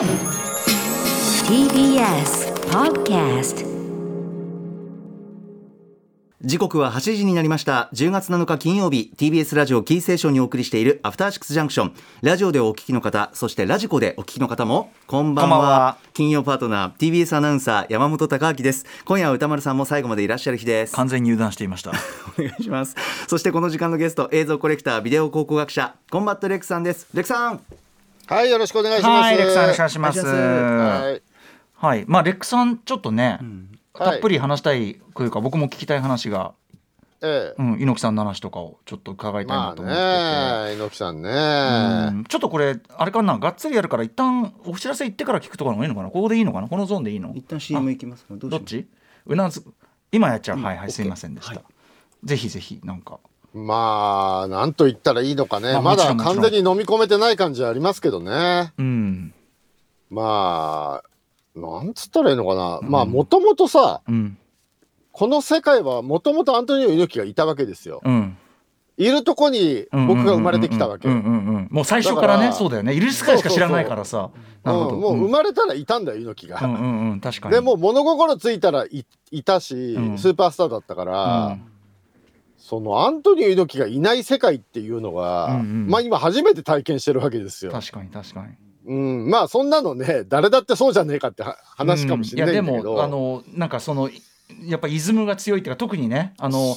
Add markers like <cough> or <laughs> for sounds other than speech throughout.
TBS Podcast 時刻は8時になりました。10月7日金曜日 TBS ラジオキーステーションにお送りしているアフターシックスジャンクションラジオでお聞きの方そしてラジコでお聞きの方もこんばんは。こんばんは。金曜パートナー TBS アナウンサー山本匡晃です。今夜は宇多丸さんも最後までいらっしゃる日です。完全に油断していました。<laughs> お願いします。そしてこの時間のゲスト映像コレクタービデオ考古学者コンバット REC さんです。 REC さんはい、よろしくお願いします。はい、レックさんお願いします。お願い。しますははい、い、まあレックさんちょっとね、はい。たっぷり話したいというか、僕も聞きたい話が、ええ。うん、猪木さんの話とかをちょっと伺いたいまあなと思ってて。ね、猪木さんね。うん。ちょっとこれあれかながっつりやるから一旦お知らせ行ってから聞くとかの方がいいのかな？ここでいいのかな？このゾーンでいいの？一旦 CM 行きますか？どっち？うなず今やっちゃう、うんはいはいすいませんでした、はい。ぜひぜひなんかまあ、なんと言ったらいいのかね。まあまだ完全に飲み込めてない感じはありますけどね。うん。まあ、なんつったらいいのかな。まあ、もともとさ、うん。この世界はもともとアントニオ猪木がいたわけですよ。うん。いるとこに僕が生まれてきたわけ。うんうんうん。うんうんもう最初からねそうだよね。いる世界しか知らないからさ。なるほど。もう生まれたらいたんだよ、猪木が。うんうんうん確かに。でもう物心ついたらいいたし、うん。スーパースターだったから、そのアントニオ猪木がいない世界っていうのが、うんうん。まあ今初めて体験してるわけですよ。確かに確かに。うん、まあそんなのね誰だってそうじゃねえかっては話かもしれないけど、うんいやでもあのなんかそのやっぱイズムが強いっていうか特にねあのね。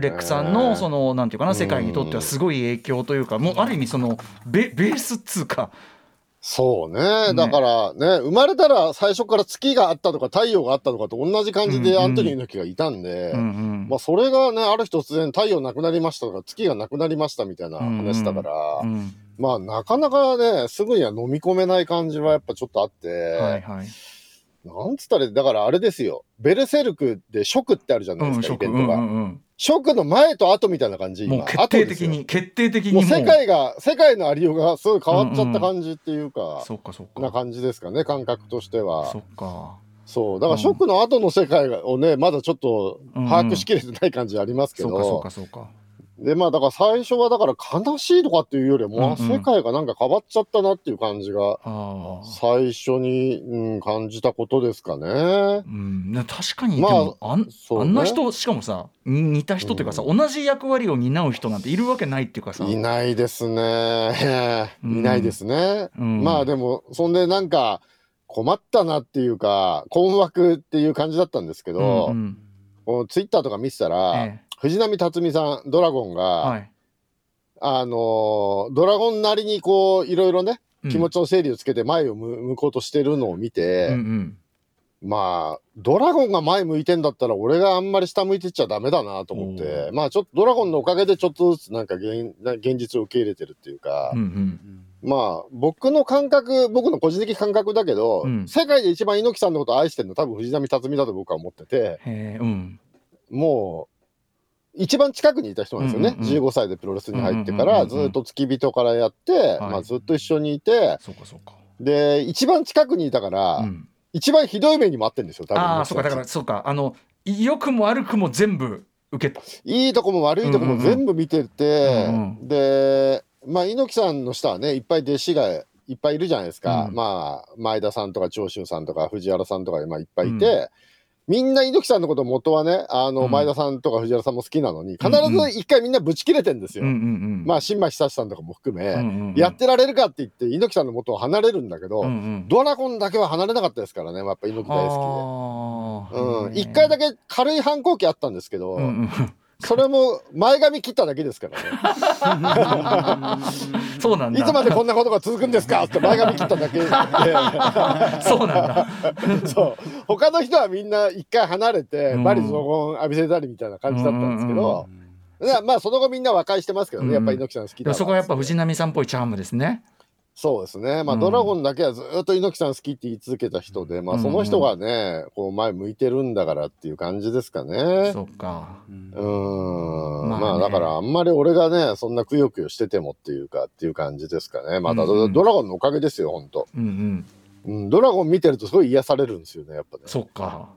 レックさんのそのなんていうかなうん世界にとってはすごい影響というかもうある意味そのベベースっつうかそうね。ね。だからね生まれたら最初から月があったとか太陽があったとかと同じ感じうんうんでアントニオ猪木がいたんで、うんうん。まあそれがねある日突然太陽なくなりましたとか月がなくなりましたみたいな話だから、うんまあなかなかねすぐには飲み込めない感じはやっぱちょっとあって、はいはい。なんつったらだからあれですよ。ベルセルクでショクってあるじゃないですか、うんイベントが、うんうんうんショクの前と後みたいな感じもう今決定的に決定的にもう世界が世界のありようがすごい変わっちゃった感じっていうか、そっかそっかな感じですかね感覚としては。そっか。そう。だからショックの後の世界をねまだちょっと把握しきれてない感じありますけど、そうかそうかそうかでまあだから最初はだから悲しいとかっていうよりはもう、うんうん。世界がなんか変わっちゃったなっていう感じが最初に、うん、感じたことですかね。うん、ね確かに、まああんね。あんな人しかもさに似た人というかさ、同じ役割を担う人なんているわけないっていうかさ。いないですね。うん。いないですね。うん。まあでもそんでなんか困ったなっていうか困惑っていう感じだったんですけど、うんうん。ツイッターとか見てたら、え藤波辰巳さんドラゴンが、はい。あのードラゴンなりにこういろいろねうん。気持ちの整理をつけて前を向向こうとしてるのを見て、うんうん。まあドラゴンが前向いてんだったら俺があんまり下向いてっちゃダメだなと思ってまあちょっとドラゴンのおかげでちょっとずつなんか現現実を受け入れてるっていうか、うんうん。まあ僕の感覚僕の個人的感覚だけど、うん。世界で一番猪木さんのことを愛してるの多分藤波辰巳だと僕は思ってて。うん。もう一番近くにいた人なんですよね、うんうんうん。15歳でプロレスに入ってからずっと付き人からやって、はい。まあ、ずっと一緒にいてそうかそうか、で一番近くにいたから、うん、一番ひどい目にもあってるんですよ多分。ああそうかだからそうか。あの良くも悪くも全部受けいいとこも悪いとこも全部見てて、うんうんでまあ猪木さんの下はねいっぱい弟子がいっぱいいるじゃないですか、うん。まあ前田さんとか長州さんとか藤原さんとか、まあ、いっぱいいて、うみんな猪木さんのこと元はねあのうん。前田さんとか藤原さんも好きなのに必ず一回みんなぶち切れてんですよ。まあ新町久志さんとかも含め、やってられるかって言って猪木さんの元を離れるんだけど、ドラゴンだけは離れなかったですからねやっぱ猪木大好あきで。うん、ー一回だけ軽い反抗期あったんですけど、それも前髪切っただけですからね。<laughs> そうなんだ。いつまでこんなことが続くんですかって前髪切っただけ。で <laughs> そうなんだ。<laughs> そう。他の人はみんな一回離れて、うん。バリ雑言浴びせたりみたいな感じだったんですけど、まあその後みんな和解してますけどね、やっぱり猪木さん好きだそこはやっぱ藤波波さんっぽいチャームですねそうですね。まあ、うん。ドラゴンだけはずっと猪木さん好きって言い続けた人で、まあその人がねこう前向いてるんだからっていう感じですかね。そっか。うーん。まあね。まあだからあんまり俺がねそんなくよくよしててもっていうかっていう感じですかね。またうんうん。ドラゴンのおかげですよほんと、うんうん。うん、ドラゴン見てるとすごい癒されるんですよねやっぱね。そっか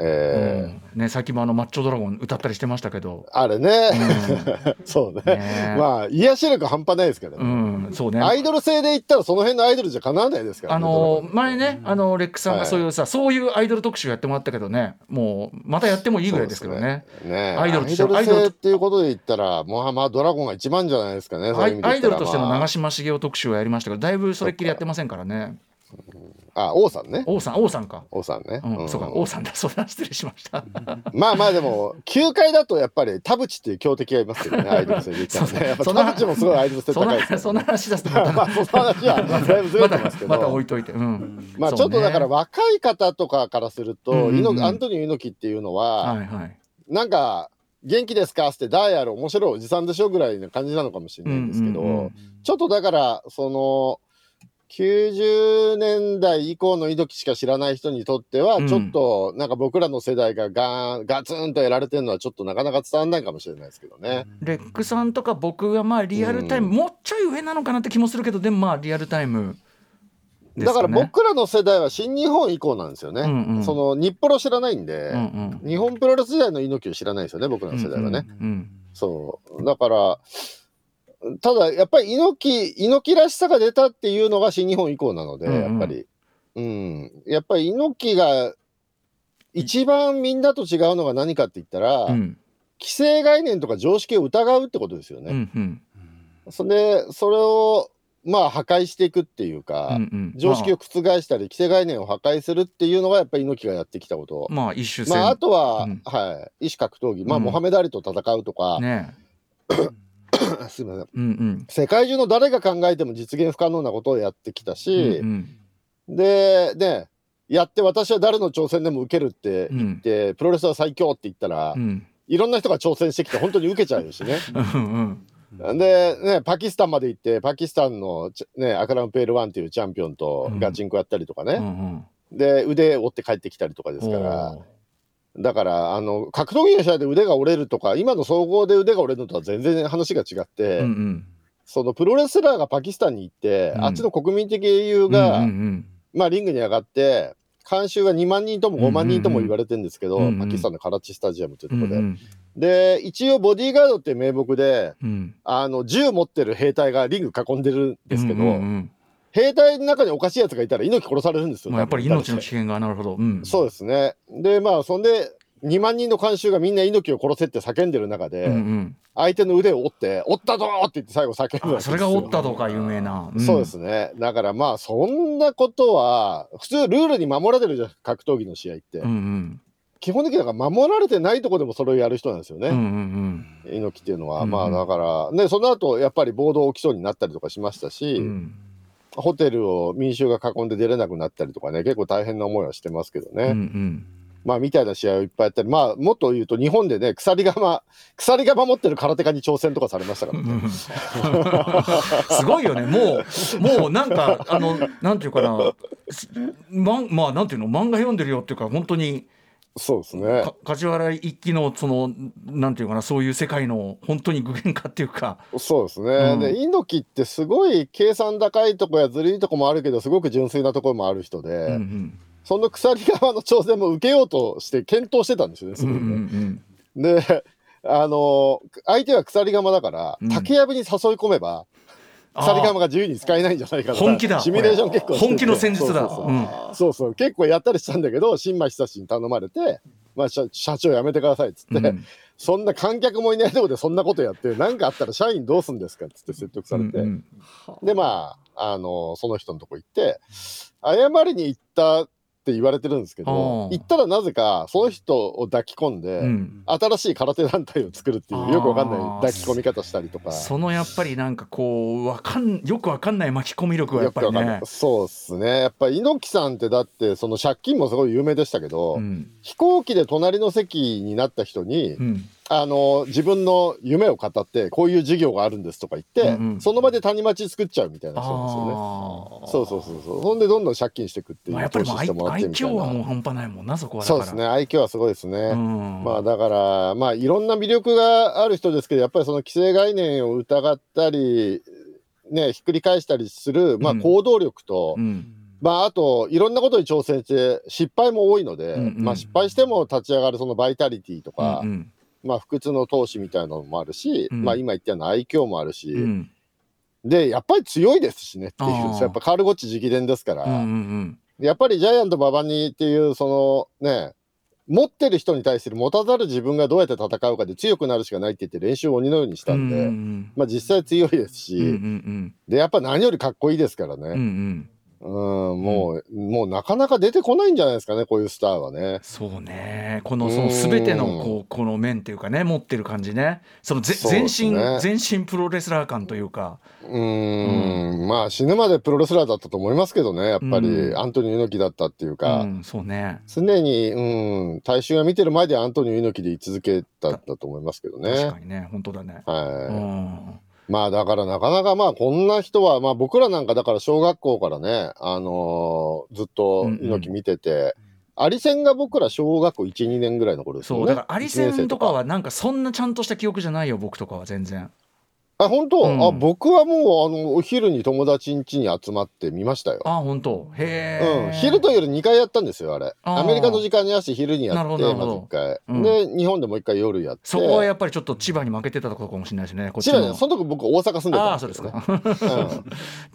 えーうん。ね、最近もあのマッチョドラゴン歌ったりしてましたけど、あれね、<laughs> そうね。ね。まあ癒し力半端ないですからうね、ん、そうね。アイドル性で言ったらその辺のアイドルじゃかなわないですからあねの前ね、あのレックさんがはい。そういうさ、そういうアイドル特集やってもらったけどね、もうまたやってもいいぐらいですけどね。ね。アイドルとしてアイドルっていうことで言ったらもうまあドラゴンが一番じゃないですかねアイドルとしての長嶋茂雄特集をやりましたけど、だいぶそれっきりやってませんからね。あ王さんね。王さん、王さんか。王さんね、うん、うん。そうか、王さんだ、そうだ、失礼しました。<laughs> まあまあでも球界だとやっぱり田淵っていう強敵がいますけどね <laughs> アイドル性で言ったらね。やっぱそんな田淵もすごいアイドル性そん高いですな、そんな話出すとまた、<laughs> まあその話はだいぶずれてますけど。また置いといて。うん。まあちょっとだから若い方とかからすると、猪木アントニオ猪木っていうのは、はいはい。なんか元気ですか？ってダイヤル面白いおじさんでしょ？ぐらいな感じなのかもしれないんですけど、ちょっとだからその90年代以降の猪木しか知らない人にとっては、うん。ちょっとなんか僕らの世代がガーンガツンとやられてるのはちょっとなかなか伝わらないかもしれないですけどね。レックさんとか僕がまあリアルタイム、うん。もうちょい上なのかなって気もするけどでもまあリアルタイムですだからね僕らの世代は新日本以降なんですよね。うんうん。その日プロ知らないんで、うんうん。日本プロレス時代の猪木を知らないですよね僕らの世代はね。うんうん。そう。だからただやっぱり猪木猪木らしさが出たっていうのが新日本以降なので、うんうん。やっぱり、うん、やっぱり猪木が一番みんなと違うのが何かって言ったら、うん。既成概念とか常識を疑うってことですようんうね。ん。それでそれをまあ破壊していくっていうか、うんうん。常識を覆したり既成概念を破壊するっていうのがやっぱり猪木がやってきたこと。まあまあ一種性まあ、あとは、うん。はい、異種格闘技、まあ、うん。モハメダリと戦うとか、ね <laughs> <coughs> すみません、うんうん。世界中の誰が考えても実現不可能なことをやってきたうんしう、ん。で、ね、やって私は誰の挑戦でも受けるってうん言って、プロレスは最強って言ったら、うん。いろんな人が挑戦してきて、本当に受けちゃうしね。うんうん。で、ね、パキスタンまで行って、パキスタンの、ちね、アクラム・ペールワンっていうチャンピオンとうんガチンコやったりとかうんうね、ん。で、腕折って帰ってきたりとかですからだから、あの、格闘技の試合で腕が折れるとか、今の総合で腕が折れるのとは全然話が違って、うんうん。そのプロレスラーがパキスタンに行って、うん。あっちの国民的英雄が、うんうんまあ、リングに上がって、観衆が2万人とも5万人とも言われてるんですけど、うんうんパキスタンのカラッチスタジアムというところで。うんうん。で、一応ボディーガードっていう名目で、うん。あの、銃持ってる兵隊がリング囲んでるんですけど、うんうんうん兵隊の中におかしいやつがいたら猪木殺されるんですよ。まあやっぱり命の危険がなるほど。うん。そうですね。で、まあ、そんで、2万人の観衆がみんな猪木を殺せって叫んでる中で、うんうん。相手の腕を折って、折ったぞー！って言って最後叫ぶそれがおったとか有名な、ん。そうですね。だからまあ、そんなことは、普通ルールに守られてるじゃん、格闘技の試合って。うんうん。基本的にだから守られてないとこでもそれをやる人なんですよね。うんうん猪木っていうのは。うんまあだから、ね、その後、やっぱり暴動起きそうになったりとかしましたし、うんうんホテルを民衆が囲んで出れなくなったりとかね、結構大変な思いはしてますけどね。うんうんまあ、みたいな試合をいっぱいやったり、まあ、もっと言うと、日本でね、鎖釜、鎖釜持ってる空手家に挑戦とかされましたからね。<laughs> すごいよねもうもうなんかあのなんていうかなすまんまあなんていうの漫画読んでるよっていうか本当にそうですね。か梶原一騎のそのなんていうかなそういう世界の本当に具現化っていうかそうですね。うんで、猪木ってすごい計算高いとこやずるいとこもあるけど、すごく純粋なところもある人で、うんうんその鎖側の挑戦も受けようとして検討してたんですよね、すうんうごいね。んで、あの相手は鎖釜だから、うん竹やぶに誘い込めば、鎖釜が自由に使えないんじゃないかとか本気だ。シミュレーション結構本気の戦術だ。そうそう結構やったりしたんだけど新馬久志に頼まれて、まあ、社社長やめてくださいっつって、うん。そんな観客もいないとこでそんなことやって何かあったら社員どうすんですかっつって説得されて、うん。でまああのその人のとこ行って謝りに行ったって言われてるんですけど行ったらなぜかその人を抱き込んで、うん新しい空手団体を作るっていうよくわかんない抱き込み方したりとか。そのやっぱりなんかこうわかんよくわかんない巻き込み力はやっぱりね。そうっすね。やっぱり猪木さんってだってその借金もすごい有名でしたけど、うん飛行機で隣の席になった人に、うんあの自分の夢を語ってこういう事業があるんですとか言って、うんうんその場で谷町作っちゃうみたいな人なんですよね。そうそうそうそう。ほんでどんどん借金していくっていうまあ、やっぱり愛嬌はもうな。半端ないもんなそこはだからそうですね。愛嬌はすごいですね。うんまあだからまあいろんな魅力がある人ですけどやっぱりその既成概念を疑ったりねひっくり返したりするまあうん行動力と、うんまあ、あと、いろんなことに挑戦して、失敗も多いので、うんうんまあ、失敗しても立ち上がるそのバイタリティとか、うんうんまあ、不屈の闘志みたいなのもあるし、うん。まあ、今言ったような愛嬌もあるし、うん。で、やっぱり強いですしねっていうやっぱカール・ゴッチ直伝ですから、うんうんやっぱりジャイアント馬場にっていう、そのね、持ってる人に対する持たざる自分がどうやって戦うかで強くなるしかないって言って練習を鬼のようにしたんで、うんうんまあ実際強いですし、うんうんうん。で、やっぱ何よりかっこいいですからうんうんうね。んうん、もう、もうなかなか出てこないんじゃないですかね、こういうスターはね。そうね。このその全てのこうこの面っていうかね持ってる感じね。そのぜ全身全身プロレスラー感というか。うーん、まあ死ぬまでプロレスラーだったと思いますけどね、やっぱり、うん。アントニオ猪木だったっていううか、んそうね。常に、うん、大衆が見てる前でアントニオ猪木で居続けたんだと思いますけど確ねか。にね本当だね。はい。うんまあだからなかなかまあこんな人は、まあ僕らなんかだから小学校からね、あのーずっと猪木見てて、アリセンが僕ら小学校1、2年ぐらいの頃ですよね。そうだからアリセ1年生ンとか。はなんかそんなちゃんとした記憶じゃないよ僕とかは全然あ、本当、うん。あ、僕はもうあの、お昼に友達ん家に集まって見ましたよ。あ本当？へえ。うん、昼と夜2回やったんですよ、あれ。あー。アメリカの時間に合わせて昼にやって、まず1回、うん。で、日本でもう1回夜やって。そこはやっぱりちょっと千葉に負けてたところかもしれないですね。こっち千葉のねその時僕大阪住んであたあそうです。か。うん。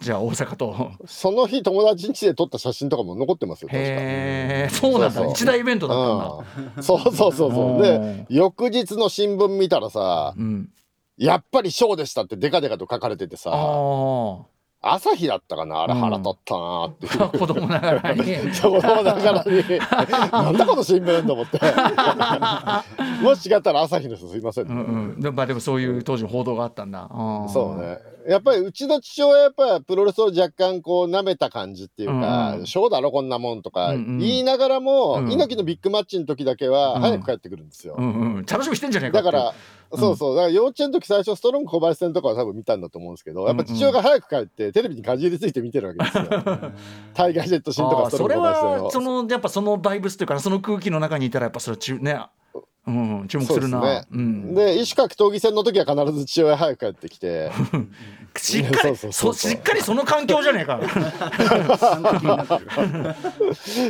<laughs> じゃあ大阪と。その日友達ん家で撮った写真とかも残ってますよ、確か。へえ。そうなんだ。一大イベントだったんだ。うん。そうそうそうそう。で、で翌日の新聞見たらさ、うんやっぱりショーでしたってデカデカと書かれててさ、あ朝日だったかなあれうん。腹立ったなーっていう。あ <laughs> 子供ながらに。そうだからに、<laughs> なんだこの新聞と思って。<laughs> もし違ったら朝日の人すいませんね、うんうん。でまあでもそういう当時の報道があったんだ。そうね。やっぱりうちの父親はやっぱりプロレスを若干こう舐めた感じっていうか、うんうん。ショーだろこんなもんとかうんうん。言いながらも、うん猪木のビッグマッチの時だけはうん早く帰ってくるんですよ。うんうん。楽しみしてんじゃねえかだから、そうそう、だから幼稚園の時最初ストロング小林戦とかは多分見たんだと思うんですけど、やっぱ父親が早く帰ってテレビにかじりついて見てるわけですよ。タイガージェットシンとあーそれかストロング小林戦を。はそのやっぱそのバイブスというかその空気の中にいたらやっぱそれ注ねうん注目するな。ですね。うん。で、異種格闘技戦の時は必ず父親早く帰ってきて、<laughs> しっかりそうそうそうそしっかりその環境じゃねえか。<laughs>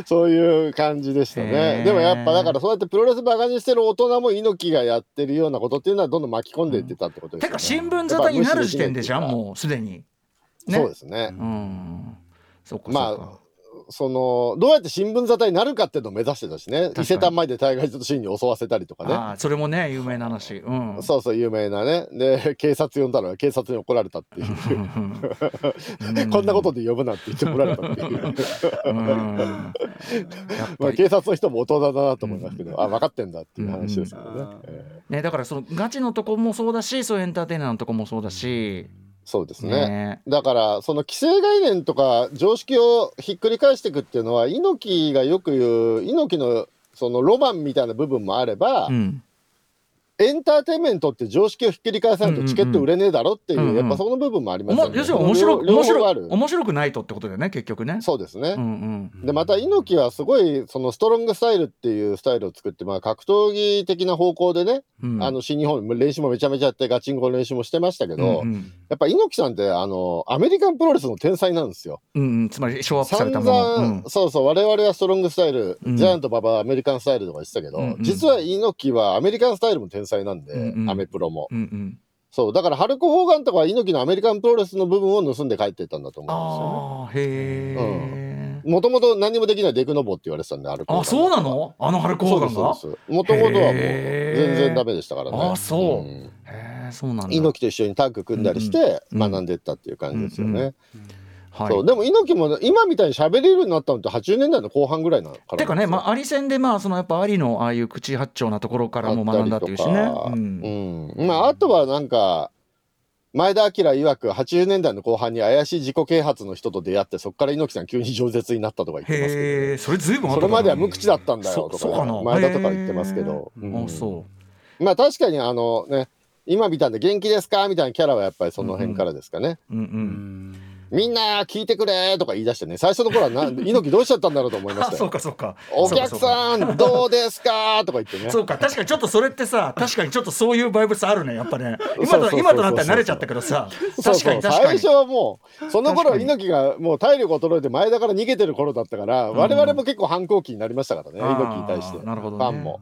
そういう感じでしたへね。ー。でもやっぱだからそうやってプロレスバカにしてる大人も猪木がやってるようなことっていうのはどんどん巻き込んでいってたってことですよね。てか新聞沙汰になる時点でじゃんもうすでに無視できないっていうか。そうですね。うん。そっかまか。あそのどうやって新聞沙汰になるかっていうのを目指してたしね。伊勢丹前でタイガー・ジェットシーンに襲わせたりとかね。ああそれもね有名な話。うん。そうそう有名なね。で警察呼んだら警察に怒られたっていう。うん。こんなことで呼ぶなって言って怒られたっていう。まあ警察の人も大人だなと思いますけど、あ分かってんだっていう話ですけどね、ねだからそのガチのとこもそうだしそういうエンターテイナーのとこもそうだしーそうですね。ね。だからその既成概念とか常識をひっくり返していくっていうのは猪木がよく言う猪木のそのロマンみたいな部分もあれば、うんエンターテインメントって常識をひっくり返さないとチケット売れねえだろっていう、うんうんやっぱその部分もありますよね。要するに面白く面白く面白くないとってことだよね結局ね。そうですね。うんうん。でまた猪木はすごいそのストロングスタイルっていうスタイルを作って、まあ、格闘技的な方向でね、うん。あの新日本練習もめちゃめちゃやってガチンコの練習もしてましたけど、うんうん。やっぱ猪木さんってあのアメリカンプロレスの天才なんですよ。うんうん。つまりショーアップされ散たもの、うん。々、そうそう我々はストロングスタイル、うん。ジャイアント馬場はアメリカンスタイルとか言ってたけど、うんうん。実は猪木はアメリカンスタイルも天才なんで、うんうん。アメプロも。うんうん。そうだからハルク・ホーガンとかは猪木のアメリカンプロレスの部分を盗んで帰っていったんだと思ああへえ、うんですよね。もともと何もできないデクノボって言われてたんで、ハルク・あそうなの？あのハルク・ホーガンが？そうですもともとはもう全然ダメでしたからね。あそう。んん。へえそうなんだ。猪木と一緒にタッグ組んだりしてうん学んでいったっていう感じですよね。うんはい。そうでも猪木も今みたいに喋れるようになったのって80年代の後半ぐらいなのからてかね、まあ、アリ戦でまあそのやっぱアリのああいう口八丁なところからも学んだっていうしね。うん。うん。まあ、あとはなんか前田明曰く80年代の後半に怪しい自己啓発の人と出会ってそこから猪木さん急に饒舌になったとか言ってますけへえそれずいぶんど、それまでは無口だったんだよとそそうか前田とか言ってますけど、うん。まあ確かにあのね今みたいな元気ですか？みたいなキャラはやっぱりその辺からですかね。う。うん。うん。みんな聞いてくれとか言い出してね、最初の頃はな、<laughs> 猪木どうしちゃったんだろうと思いまあそうしたよ。<laughs> かそうかお客んさん、どうですか？とか言ってね。そうか確かにちょっとそれってさ確かにちょっとそういうバイブスあるねやっぱね今そうそうそうそうと今となったら慣れちゃったけどさそう確かそうに確かに最初はもう、その頃確かに猪木がもう体力衰えて前田から逃げてる頃だったから、ん我々も結構反抗期になりましたからね、猪木に対して。なるほどねファンも。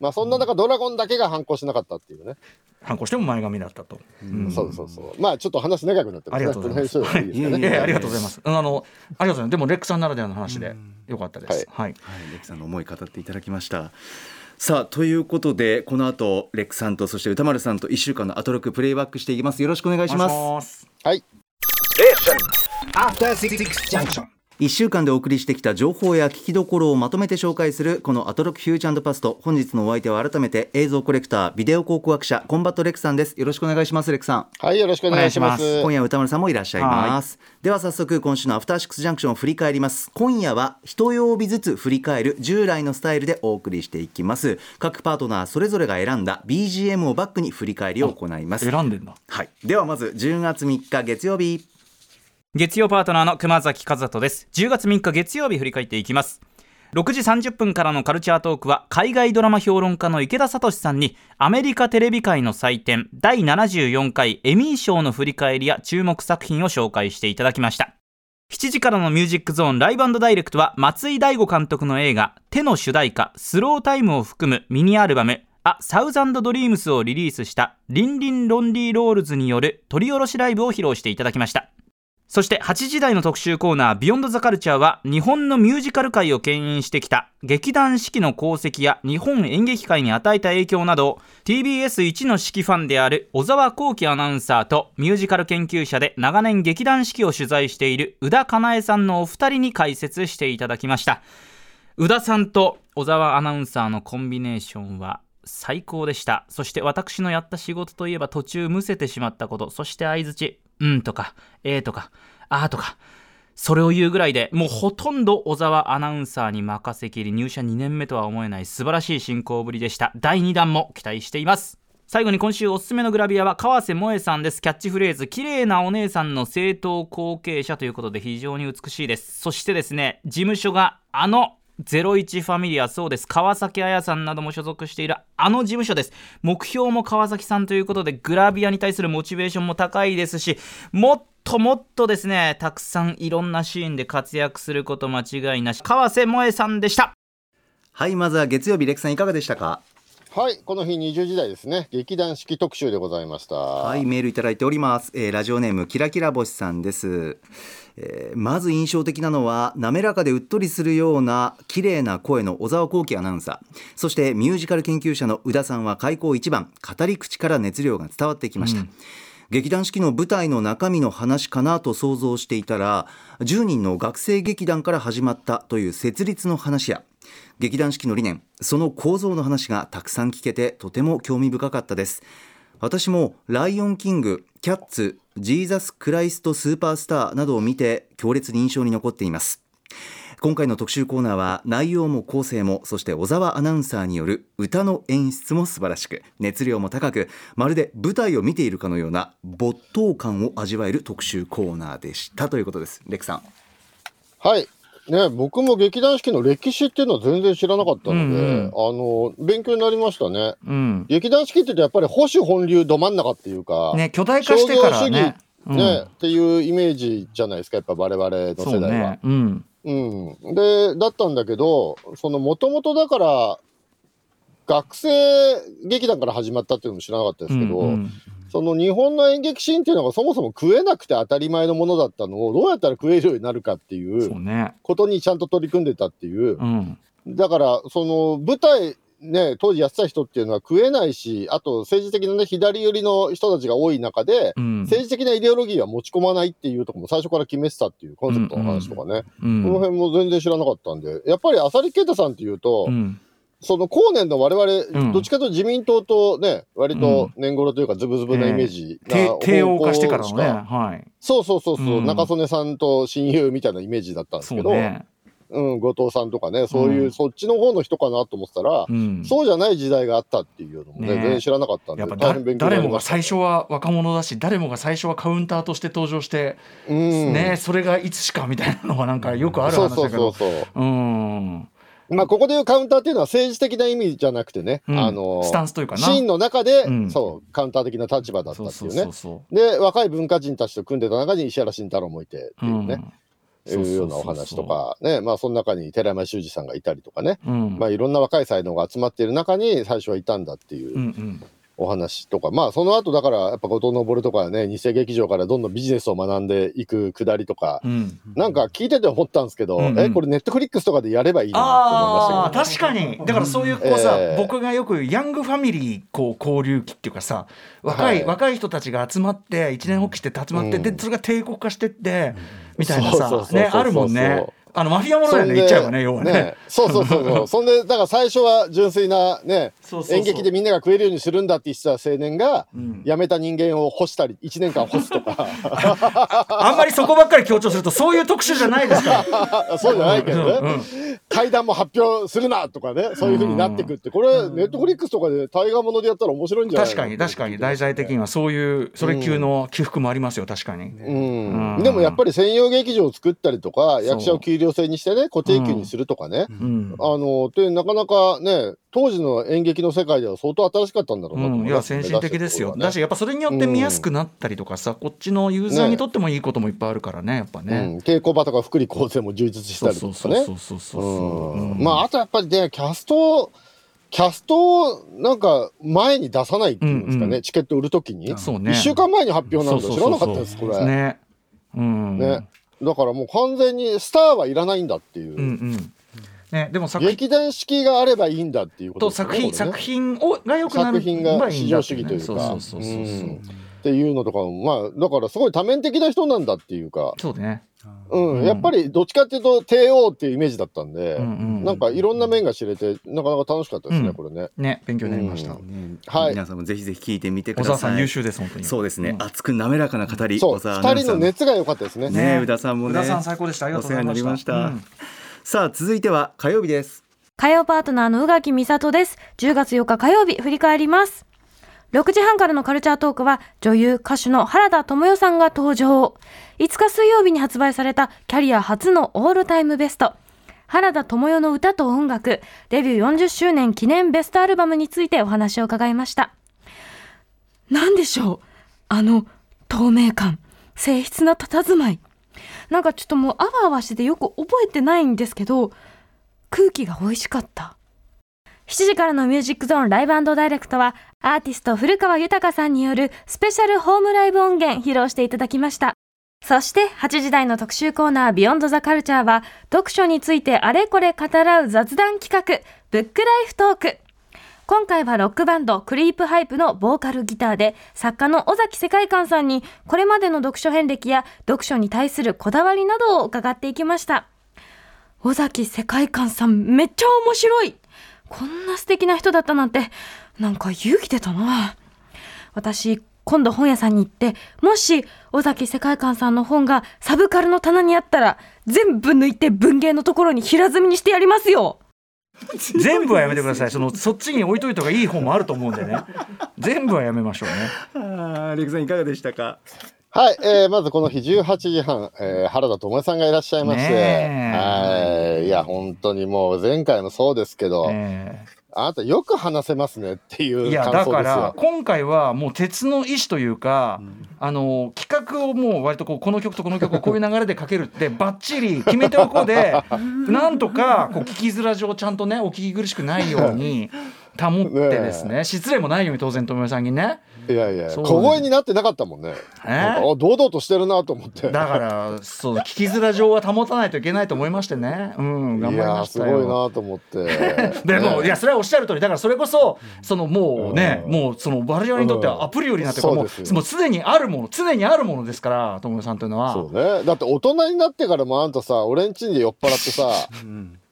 まあそんな中、ドラゴンだけが反抗しなかったっていうね。反抗しても前髪だったと、うんそうそうそう。まあちょっと話長くなってますね。ありがとうございますありがとうございます。あのあのありがとうございます。でも REC さんならではの話でよかったです。はい。はい、 REC さんの思い語っていただきました。さあということでこの後 REC さんとそして宇多丸さんと1週間のアトロクプレイバックしていきますよろしくお願いしますす。はい。Junction. 1週間でお送りしてきた情報や聞きどころをまとめて紹介するこのアトロックフューチャーパスト本日のお相手は改めて映像コレクタービデオ考古学者コンバット REC さんです。よろしくお願いします REC さん。はい、よろしくお願いします。今夜は歌丸さんもいらっしゃいます。では早速今週のアフターシックスジャンクションを振り返ります。今夜は一曜日ずつ振り返る従来のスタイルでお送りしていきます。各パートナーそれぞれが選んだ BGM をバックに振り返りを行います。選んでんだ。はい。ではまず10月3日月曜日月曜パートナーの熊崎和人です。10月3日月曜日振り返っていきます。6時30分からのカルチャートークは海外ドラマ評論家の池田聡さんにアメリカテレビ界の祭典第74回エミー賞の振り返りや注目作品を紹介していただきました。7時からのミュージックゾーン Live Direct は松居大悟監督の映画「手」の主題歌 Slow Time を含むミニアルバム「A Thousand Dreams」をリリースしたリンリンロンリーロールズによる録り下ろしライブを披露していただきました。そして8時台の特集コーナー「Beyond the Culture は日本のミュージカル界を牽引してきた劇団四季の功績や日本演劇界に与えた影響など TBS 一の四季ファンである小沢光輝アナウンサーとミュージカル研究者で長年劇団四季を取材している宇田かなえさんのお二人に解説していただきました。宇田さんと小沢アナウンサーのコンビネーションは最高でした。そして私のやった仕事といえば途中むせてしまったこと。そして相づち「うん」とか「えー」とか「あ」とか。それを言うぐらいでもうほとんど小沢アナウンサーに任せきり入社2年目とは思えない素晴らしい進行ぶりでした。第2弾も期待しています。最後に今週おすすめのグラビアは川瀬萌さんです。キャッチフレーズ綺麗なお姉さんの正統後継者ということで非常に美しいです。そしてですね事務所があの01ファミリアそうです川崎彩さんなども所属しているあの事務所です目標も川崎さんということでグラビアに対するモチベーションも高いですしもっともっとですねたくさんいろんなシーンで活躍すること間違いなし川瀬萌さんでしたはいまずは月曜日レックさんいかがでしたか？はい、この日20時台ですね。劇団四季特集でございました。はい、メールいただいております。えーラジオネームキラキラ星さんです。えーまず印象的なのは滑らかでうっとりするような綺麗な声の小沢光輝アナウンサー。そしてミュージカル研究者の宇田さんは開口一番語り口から熱量が伝わってきました、劇団四季の舞台の中身の話かなと想像していたら10人の学生劇団から始まったという設立の話や劇団四季の理念その構造の話がたくさん聞けてとても興味深かったです私も「ライオンキング」「キャッツ」「ジーザス・クライスト・スーパースター」などを見て強烈に印象に残っています。今回の特集コーナーは内容も構成もそして小沢アナウンサーによる歌の演出も素晴らしく熱量も高くまるで舞台を見ているかのような没頭感を味わえる特集コーナーでした。ということです。レクさん。はい。ね、僕も劇団四季の歴史っていうのは全然知らなかったので、うんうんあの、勉強になりましたね。うん。劇団四季って言うとやっぱり保守本流ど真ん中っていうか、ね巨大化してから商業主ね義。ね、っていうイメージじゃないですか、やっぱ我々の世代は。ね。うん。うん、でだったんだけどそのもともとだから学生劇団から始まったっていうのも知らなかったですけど、うんうんその日本の演劇シーンっていうのがそもそも食えなくて当たり前のものだったのをどうやったら食えるようになるかっていそう。ことにちゃんと取り組んでたっていううん。だからその舞台ね当時やってた人っていうのは食えないしあと政治的なね左寄りの人たちが多い中で、うん。政治的なイデオロギーは持ち込まないっていうところも最初から決めてたっていうコンセプトの話とかね、うんこの辺も全然知らなかったんで、やっぱり浅利啓太さんっていうと、うん。その後年の我うん。々、どっちかと自民党とね、割と年頃というか、ズブズブなイメージな低低方向王化してからのね。はい。そうそうそうそう、うん。中曽根さんと親友みたいなイメージだったんですそけど、うん、後藤さんとかね、そういう、うん。そっちの方の人かなと思ってたら、うん。そうじゃない時代があったっていうのもね、ね全然知らなかったんで、やっぱ誰もが最初は若者だし誰もが最初はカウンターとして登場して、うん、ねそれがいつしかみたいなのはなんかよくあるそうそう話だけどそうそう。うんまあ、ここでいうカウンターっていうのは政治的な意味じゃなくてね、うん。あのスタンスというかな。シーンの中で、うん。そうカウンター的な立場だったっていうね。で若い文化人たちと組んでた中に石原慎太郎もいてってういうね、うん。いうようなお話とかね。まあその中に寺山修司さんがいたりとかね、うん。まあいろんな若い才能が集まっている中に最初はいたんだっていううんうんお話とか、まあその後だからやっぱ後藤昇とかね偽劇場からどんどんビジネスを学んでいくくだりとか、うんなんか聞いてて思ったんですけど、うんうん。えこれネットフリックスとかでやればいいなとああ思いましたけど、確かに。だからそういうこうさ、ええ僕がよくヤングファミリーこう交流期っていうかさ若い、はい。若い人たちが集まって一年発起して集まって、うん。でそれが帝国化してって、みたいなそうそうそうそうさねあのマフィアものだよね言っちゃえばね要はね。そうそうそうそう。<laughs> そんでだから最初は純粋なね演劇でみんなが食えるようにするんだって言ってた青年が、ん。辞めた人間を干したり1年間干すとか。<laughs> あんまりそこばっかり強調するとそういう特集じゃないですから。<laughs> そうじゃないけどね、うんうん。階段も発表するなとかねそういうふうになってくって。これネットフリックスとかで大河ものでやったら面白いんじゃない確かに確かに。題材的にはそういうそれ級の起伏もありますよ確かに。うん。うん。でもやっぱり専用劇場を作ったりとかう役者を給料制にしてね固定給にするとかね、うん。あのでなかなかね当時の演劇の世界では相当新しかったんだろうなとうん、いや先進的ですよ、ね。だしやっぱそれによって見やすくなったりとかさ、こっちのユーザーにとってもいいこともいっぱいあるからねやっぱね、うん、稽古場とか福利厚生も充実したりとかね。そうそうそうそうまああとやっぱりねキャストキャストをなんか前に出さないっていうんですかね、うんうんチケット売るときに、そうね。1週間前に発表なんだ知らなかったですこれ。ねね。うんだからもう完全にスターはいらないんだっていう、うんうん。ねでも作品劇団四季があればいいんだっていうことと作品、ね。作品をが良くなる作品がばいいんだって至上主義というか。っていうのとかもまあだからすごい多面的な人なんだっていうか、そうねうん。うん。やっぱりどっちかっていうと帝王っていうイメージだったんで、うんうんなんかいろんな面が知れてなかなか楽しかったですね、うん。これね。ね勉強になりました、うん。はい。皆さんもぜひぜひ聞いてみてください。小沢さん優秀です本当に。そうですね、ん。熱く滑らかな語りそう。二人の熱が良かったですね。ね宇田さんもね。宇田さん最高でした。ありがとうございました。お世話になりました。うん。さあ続いては火曜日です。火曜パートナーの宇垣美里です。10月4日火曜日、振り返ります。6時半からのカルチャートークは、女優、歌手の原田知世さんが登場。5日水曜日に発売されたキャリア初のオールタイムベスト。原田知世の歌と音楽、デビュー40周年記念ベストアルバムについてお話を伺いました。なんでしょう？あの、透明感、静筆な佇まい。なんかちょっともうあわあわしててよく覚えてないんですけど、空気が美味しかった。7時からのミュージックゾーンライブダイレクトは、アーティスト古川豊さんによるスペシャルホームライブ音源披露していただきました。そして8時台の特集コーナービヨンドザカルチャーは、読書についてあれこれ語らう雑談企画、ブックライフトーク。今回はロックバンドクリープハイプのボーカルギターで作家の尾崎世界観さんにこれまでの読書遍歴や読書に対するこだわりなどを伺っていきました。尾崎世界観さんめっちゃ面白いこんな素敵な人だったなんてなんか勇気出たな私今度本屋さんに行ってもし尾崎世界観さんの本がサブカルの棚にあったら全部抜いて文芸のところに平積みにしてやりますよ。全部はやめてください。その <laughs> そっちに置いといた方がいい本もあると思うんでね。<laughs> 全部はやめましょうね。あーレクさんいかがでしたか？はい、えーまずこの日18時半、えー原田知世さんがいらっしゃいまして、ねはい、いや本当にもう前回もそうですけど、えあなたよく話せますねっていえいうやだ感想ですよ。から。今回はもう鉄の意志というか、あの企画をもう割とこうこの曲とこの曲をこういう流れでかけるってばっちり決めておこうで <laughs> なんとかこう聞きづら上ちゃんとねお聞き苦しくないように保ってですね失礼もないように当然友よさんにねいやいや小声になってなかったもんね。堂々としてるなと思って。だからそう聞きづら上は保たないといけないと思いましてね。うん頑い張りましたよ。ごいなと思って。<laughs> でも、ね。いやそれはおっしゃる通りだからそれこそそのもうね、うん。もうそのバルジャーにとってはアプリよりなってもうもうすでにあるもの常にあるものですから友よさんというのは。そうね。だって大人になってからもあんたさ、俺ん家で酔っ払ってさ、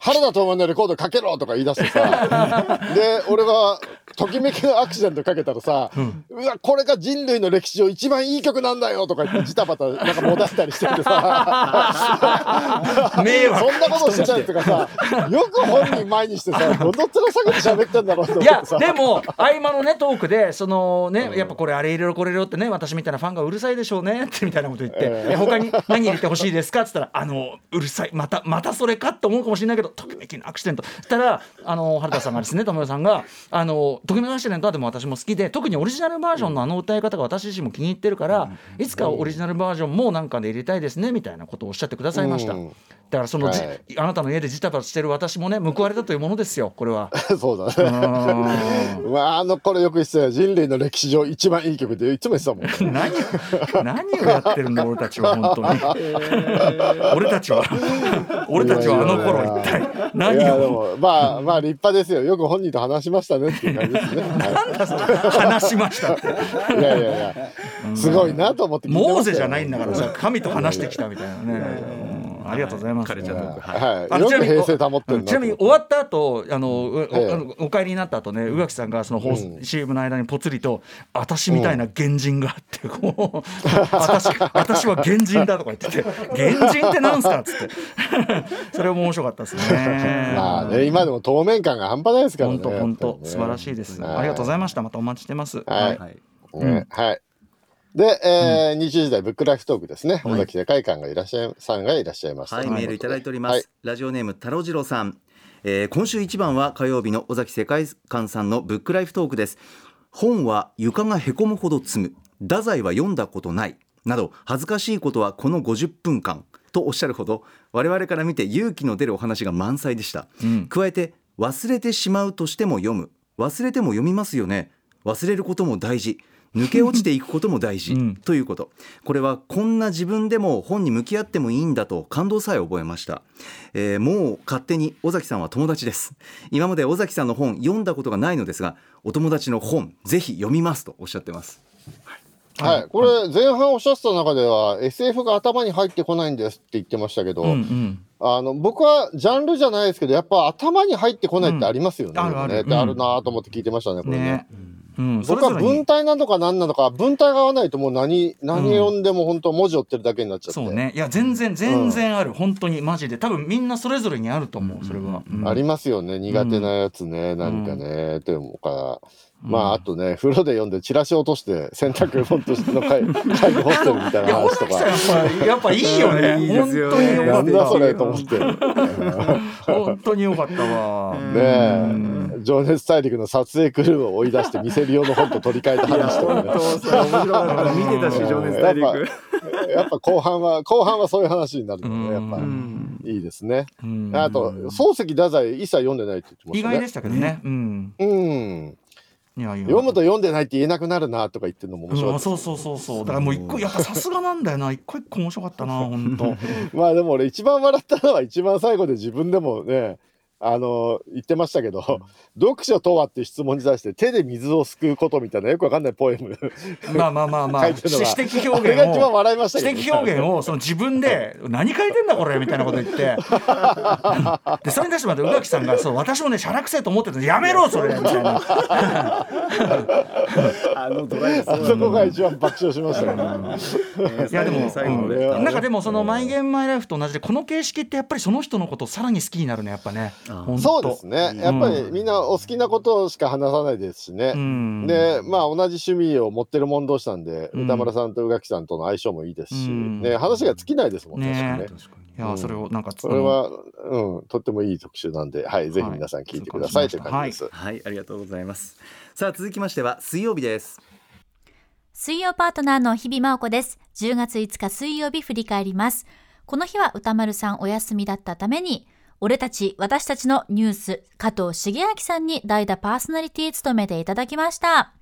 原田知世のレコードかけろとか言い出してさ、<laughs> で、俺がときめきのアクシデントかけたらさ、うわこれが人類の歴史上一番いい曲なんだよとか言ってジタバタなんかもだしたりしててさ。<laughs> 迷惑そんなことしてたりとかさよく本人前にしてさどの面下げて喋ってんだろうと思いやでも合間のねトークでそのねやっぱこれあれ入れろこれ入れろってね私みたいなファンがうるさいでしょうねってみたいなこと言って、<laughs> えええ他に何入れてほしいですか？っつったらあのうるさいまたまたそれかって思うかもしれないけどときめきのアクシデント。たらあの原田さんがですね友よさんがあのときめきのアクシデントはでも私も好きで特にオリジナルバージョンのあの歌い方が私自身も気に入ってるから、いつかオリジナルバージョンもなんかで入れたいですねみたいなことをおっしゃってくださいました、うんだからそのじ、はい。あなたの家でジタバタしてる私もね報われたというものですよこれは。<laughs> そうだうねん。<laughs> まああの頃よく言ってたよ人類の歴史上一番いい曲っていつも言ってたもん。<laughs> 何何をやってるんだ俺たちは本当に。俺たちは。俺たちはあの頃一体い何を？もまあまあ立派ですよ。よく本人と話しましたねっていう感じですね、は話しましたって。い、いやいや。いやすごいなと思ってモーゼじゃないんだからさ神と話してきたみたいなね。うんありがとうございます。ちなみに終わった後あの、お帰りになった後ね宇垣さんがその CM の間にぽつりと「私みたいな原人が」ってこう「<laughs> 私私は原人だ」とか言ってて「原人ってなんすか?」っつって。<laughs> それも面白かったですね。<laughs> まあね今でも透明感が半端ないですからね本当本当。素晴らしいです。はい。ありがとうございました。またお待ちしてます。はい。はい。ねはいで、えー、20時代ブックライフトークですね。尾崎世界観がい。らっしゃい、さんがいらっしゃいます。はい、メールいただいております、はい。ラジオネーム太郎次郎さん、えー今週一番は火曜日の尾崎世界観さんのブックライフトークです。本は床がへこむほど積む。太宰は読んだことない。など恥ずかしいことはこの50分間。とおっしゃるほど我々から見て勇気の出るお話が満載でした、ん。加えて忘れてしまうとしても読む。忘れても読みますよね。忘れることも大事抜け落ちていくことも大事、うん。ということ。これはこんな自分でも本に向き合ってもいいんだと感動さえ覚えました、えーもう勝手に尾崎さんは友達です。今まで尾崎さんの本読んだことがないのですがお友達の本ぜひ読みますとおっしゃってます。はい、これ前半おっしゃってた中では SF が頭に入ってこないんですって言ってましたけど、うんうん。あの僕はジャンルじゃないですけどやっぱ頭に入ってこないってありますよね。うん。あるある。ねってあるなと思って聞いてましたねこれね。ね。うん。そ僕は文体なのか何なのか文体が合わないともう何何読んでも本当文字追ってるだけになっちゃって、そうね。いや全然全然ある。本当にマジで多分みんなそれぞれにあると思う。それは。うんありますよね苦手なやつね、何かねって思うから。まああとね風呂で読んでチラシ落として洗濯物としての会会議ホステルみたいな話とか。やっぱやっぱいいよね。いいですよね本当によかった。なんだそれと思って。<laughs> 本当によかったわ。ねえ、情熱大陸の撮影クルーを追い出して見せる用の本と取り替えた話とかね。面白かった見てたし情熱大陸やっぱやっぱ後半は後半はそういう話になるので、やっぱうんいいですね。うんあと漱石太宰一切読んでないって言ってましたね。意外でしたけどね。うん。うん。いやいや。読むと読んでないって言えなくなるなとか言ってるのも面白いうん。そうそうそうそうだからもう一個やっぱさすがなんだよな一個一個面白かったな本当 <laughs> まあでも俺一番笑ったのは一番最後で自分でもね。あの言ってましたけど、読書とはっていう質問に対して手で水をすくうことみたいなよくわかんないポエム。まあまあまあまあ書いてるのが詩的あ表現を笑いましたけど、詩的表現をその自分で何書いてんだこれみたいなこと言って。<laughs> でそれに対してまた宇垣さんがそう私もねしゃらくせえと思ってたやめろそれみたいな。<laughs> あのドライブあそこが一番爆笑しましたね。いやでも、最後のねうん。なんかでもその「マイ・ゲーム・マイ・ライフ」と同じでこの形式ってやっぱりその人のことをさらに好きになるねやっぱねそうですね。やっぱりみんなお好きなことしか話さないですしね。うん。でまあ同じ趣味を持ってる者同士なんで、うん。歌丸さんと宇垣さんとの相性もいいですし、うん。ね話が尽きないですもんね。ね。確かにね。いやそれをなんかそれは、うん、とってもいい特集なんで、はい、ぜひ皆さん聞いてください、はいという。感じです。はい。ありがとうございます。さあ続きましては水曜日です。水曜パートナーの日々真央子です。10月5日水曜日振り返ります。この日は歌丸さんお休みだったために、俺たち、私たちのニュース、加藤茂明さんに代打パーソナリティ務めていただきました。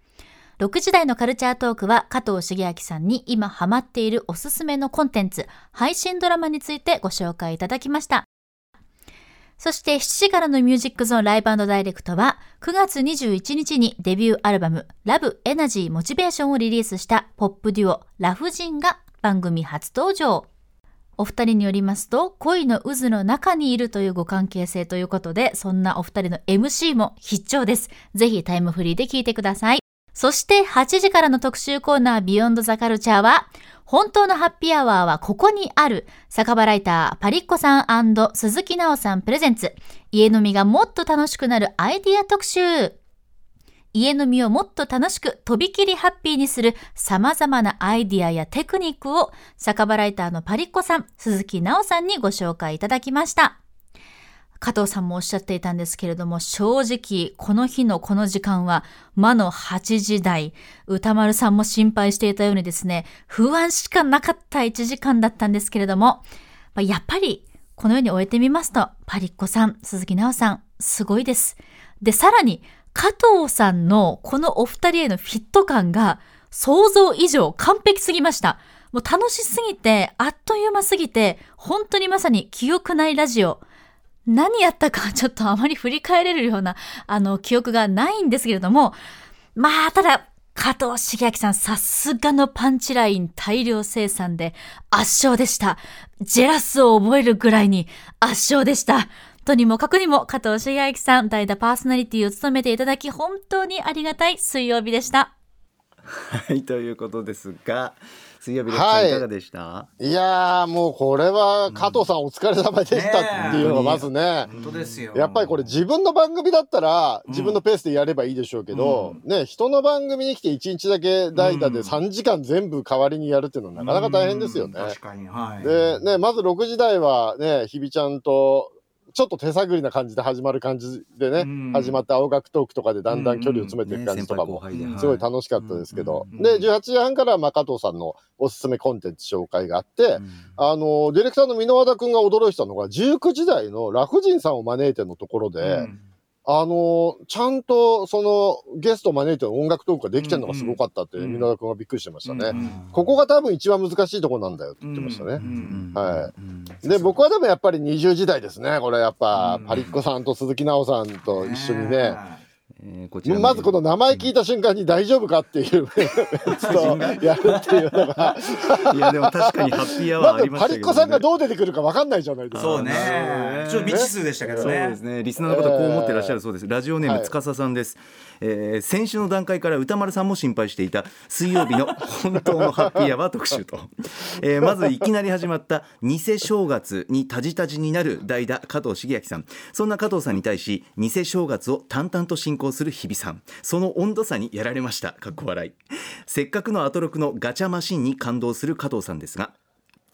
6時台のカルチャートークは加藤茂明さんに今ハマっているおすすめのコンテンツ、配信ドラマについてご紹介いただきました。そして7時からのミュージックゾーンライブダイレクトは9月21日にデビューアルバムラブエナジーモチベーションをリリースしたポップデュオラフジンが番組初登場。お二人によりますと、恋の渦の中にいるというご関係性ということで、そんなお二人の MC も必聴です。ぜひタイムフリーで聞いてください。そして8時からの特集コーナービヨンドザカルチャーは、本当のハッピーアワーはここにある。酒場ライター、パリッコさん鈴木奈緒さんプレゼンツ。家飲みがもっと楽しくなるアイディア特集。家飲みをもっと楽しく、とびきりハッピーにする様々なアイディアやテクニックを、酒場ライターのパリッコさん、鈴木奈緒さんにご紹介いただきました。加藤さんもおっしゃっていたんですけれども、正直、この日のこの時間は、魔の8時台、歌丸さんも心配していたようにですね、不安しかなかった1時間だったんですけれども、まやっぱり、このように終えてみますと、パリッコさん、鈴木奈緒さん、すごいです。で、さらに、加藤さんのこのお二人へのフィット感が、想像以上完璧すぎました。もう楽しすぎて、あっという間すぎて、本当にまさに記憶ないラジオ。何やったかちょっとあまり振り返れるような、あの、記憶がないんですけれども、まあ、ただ、加藤茂明さん、さすがのパンチライン大量生産で圧勝でした。ジェラスを覚えるぐらいに圧勝でした。とにもかくにも加藤茂明さん、代打パーソナリティを務めていただき、本当にありがたい水曜日でした。はいということですが水曜日です、はいい、かがでした。い。やーもうこれは加藤さんお疲れ様でしたっていうのがまずね。本当ですよ。やっぱりこれ自分の番組だったら自分のペースでやればいいでしょうけど、ね人の番組に来て1日だけ代打で3時間全部代わりにやるっていうのはなかなか大変ですよね。確かにはい。でねまず6時台はねひびちゃんとちょっと手探りな感じで始まる感じでね、うん。始まった青学トークとかでだんだん距離を詰めていく感じとかも。すごい楽しかったですけど、うん。で18時半からまあ加藤さんのおすすめコンテンツ紹介があって、あのディレクターの箕輪田君が驚いてたのが19時台のラフジンさんを招いてのところで、うんあのちゃんとそのゲストを招いての音楽トークができてるのがすごかったってうん。箕輪田君がびっくりしてましたね、うん。ここが多分一番難しいとこなんだよって言ってましたね、うん。はい。で僕はでもやっぱり20時代ですね。これやっぱ、うん。パリッコさんと鈴木奈緒さんと一緒にね、えーこちらまずこの名前聞いた瞬間に大丈夫かっていう。やるっていうのが。いやでも確かにハッピーアワーまありましたけど、ね、ずパリッコさんがどう出てくるか分かんないじゃないですか。そうね。ちょっと未知数でしたけどそうねですね。リスナーの方こう思ってらっしゃるそうです、ラジオネーはいム司さんです、えー先週の段階から歌丸さんも心配していた水曜日の本当のハッピーアワー特集と、えーまずいきなり始まった偽正月にタジタジになる代打加藤茂明さん。そんな加藤さんに対し偽正月を淡々と進行する日比さん。その温度差にやられました。かっこ笑い。せっかくのアトロクのガチャマシンに感動する加藤さんですが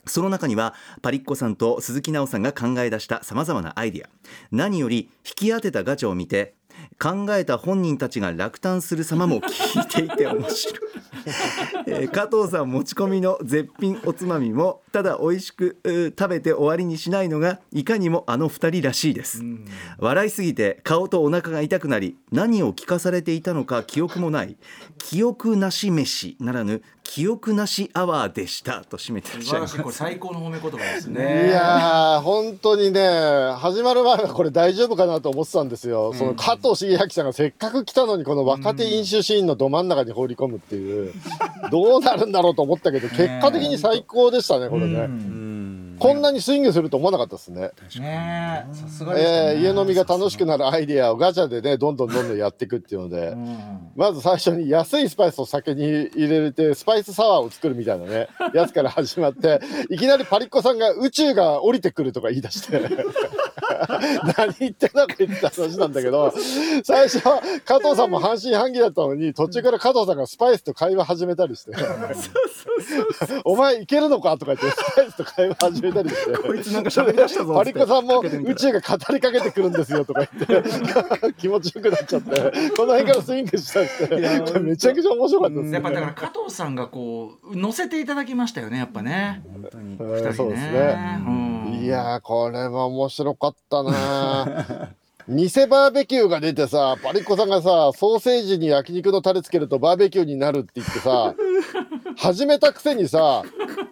その中にはパリッコさんと鈴木奈緒さんが考え出したさまざまなアイディア。何より引き当てたガチャを見て考えた本人たちが落胆する様も聞いていて面白い、<laughs> えー加藤さん持ち込みの絶品おつまみもただ美味しく食べて終わりにしないのがいかにもあの二人らしいです、笑いすぎて顔とお腹が痛くなり何を聞かされていたのか記憶もない記憶なし飯ならぬ記憶なしアワーでしたと締めてらっ素しゃいます。晴らしいこれ最高の褒め言葉ですいねやー本当にね始まる前はこれ大丈夫かなと思ってたんですよ、その加藤茂明さんがせっかく来たのにこの若手飲酒シーンのど真ん中に放り込むっていう、どうなるんだろうと思ったけど結果的に最高でしたねこれね、こんなにスイングすると思わなかったですね、さすがでしたね。えー家飲みが楽しくなるアイデアをガチャでねどんどんどんどんやっていくっていうので、うん。まず最初に安いスパイスを酒に入れてスパイスサワーを作るみたいなね <laughs> やつから始まっていきなりパリッコさんが宇宙が降りてくるとか言い出して <laughs> 何言ってんのか言ってた話なんだけど最初は加藤さんも半信半疑だったのに途中から加藤さんがスパイスと会話始めたりして「お前いけるのか?」とか言ってスパイスと会話始めたりしてこいつなんか喋り出したぞパリッコさんも宇宙が語りかけてくるんですよとか言って気持ちよくなっちゃって。この辺からスイングしたりしてめちゃくちゃ面白かったですね。やっぱだから加藤さんがこう乗せていただきましたよねやっぱね。本当に。うん二人ね。そうですね。うん。いやーこれは面白かったな。偽バーベキューが出てさパリッコさんがさソーセージに焼肉のタレつけるとバーベキューになるって言ってさ始めたくせにさ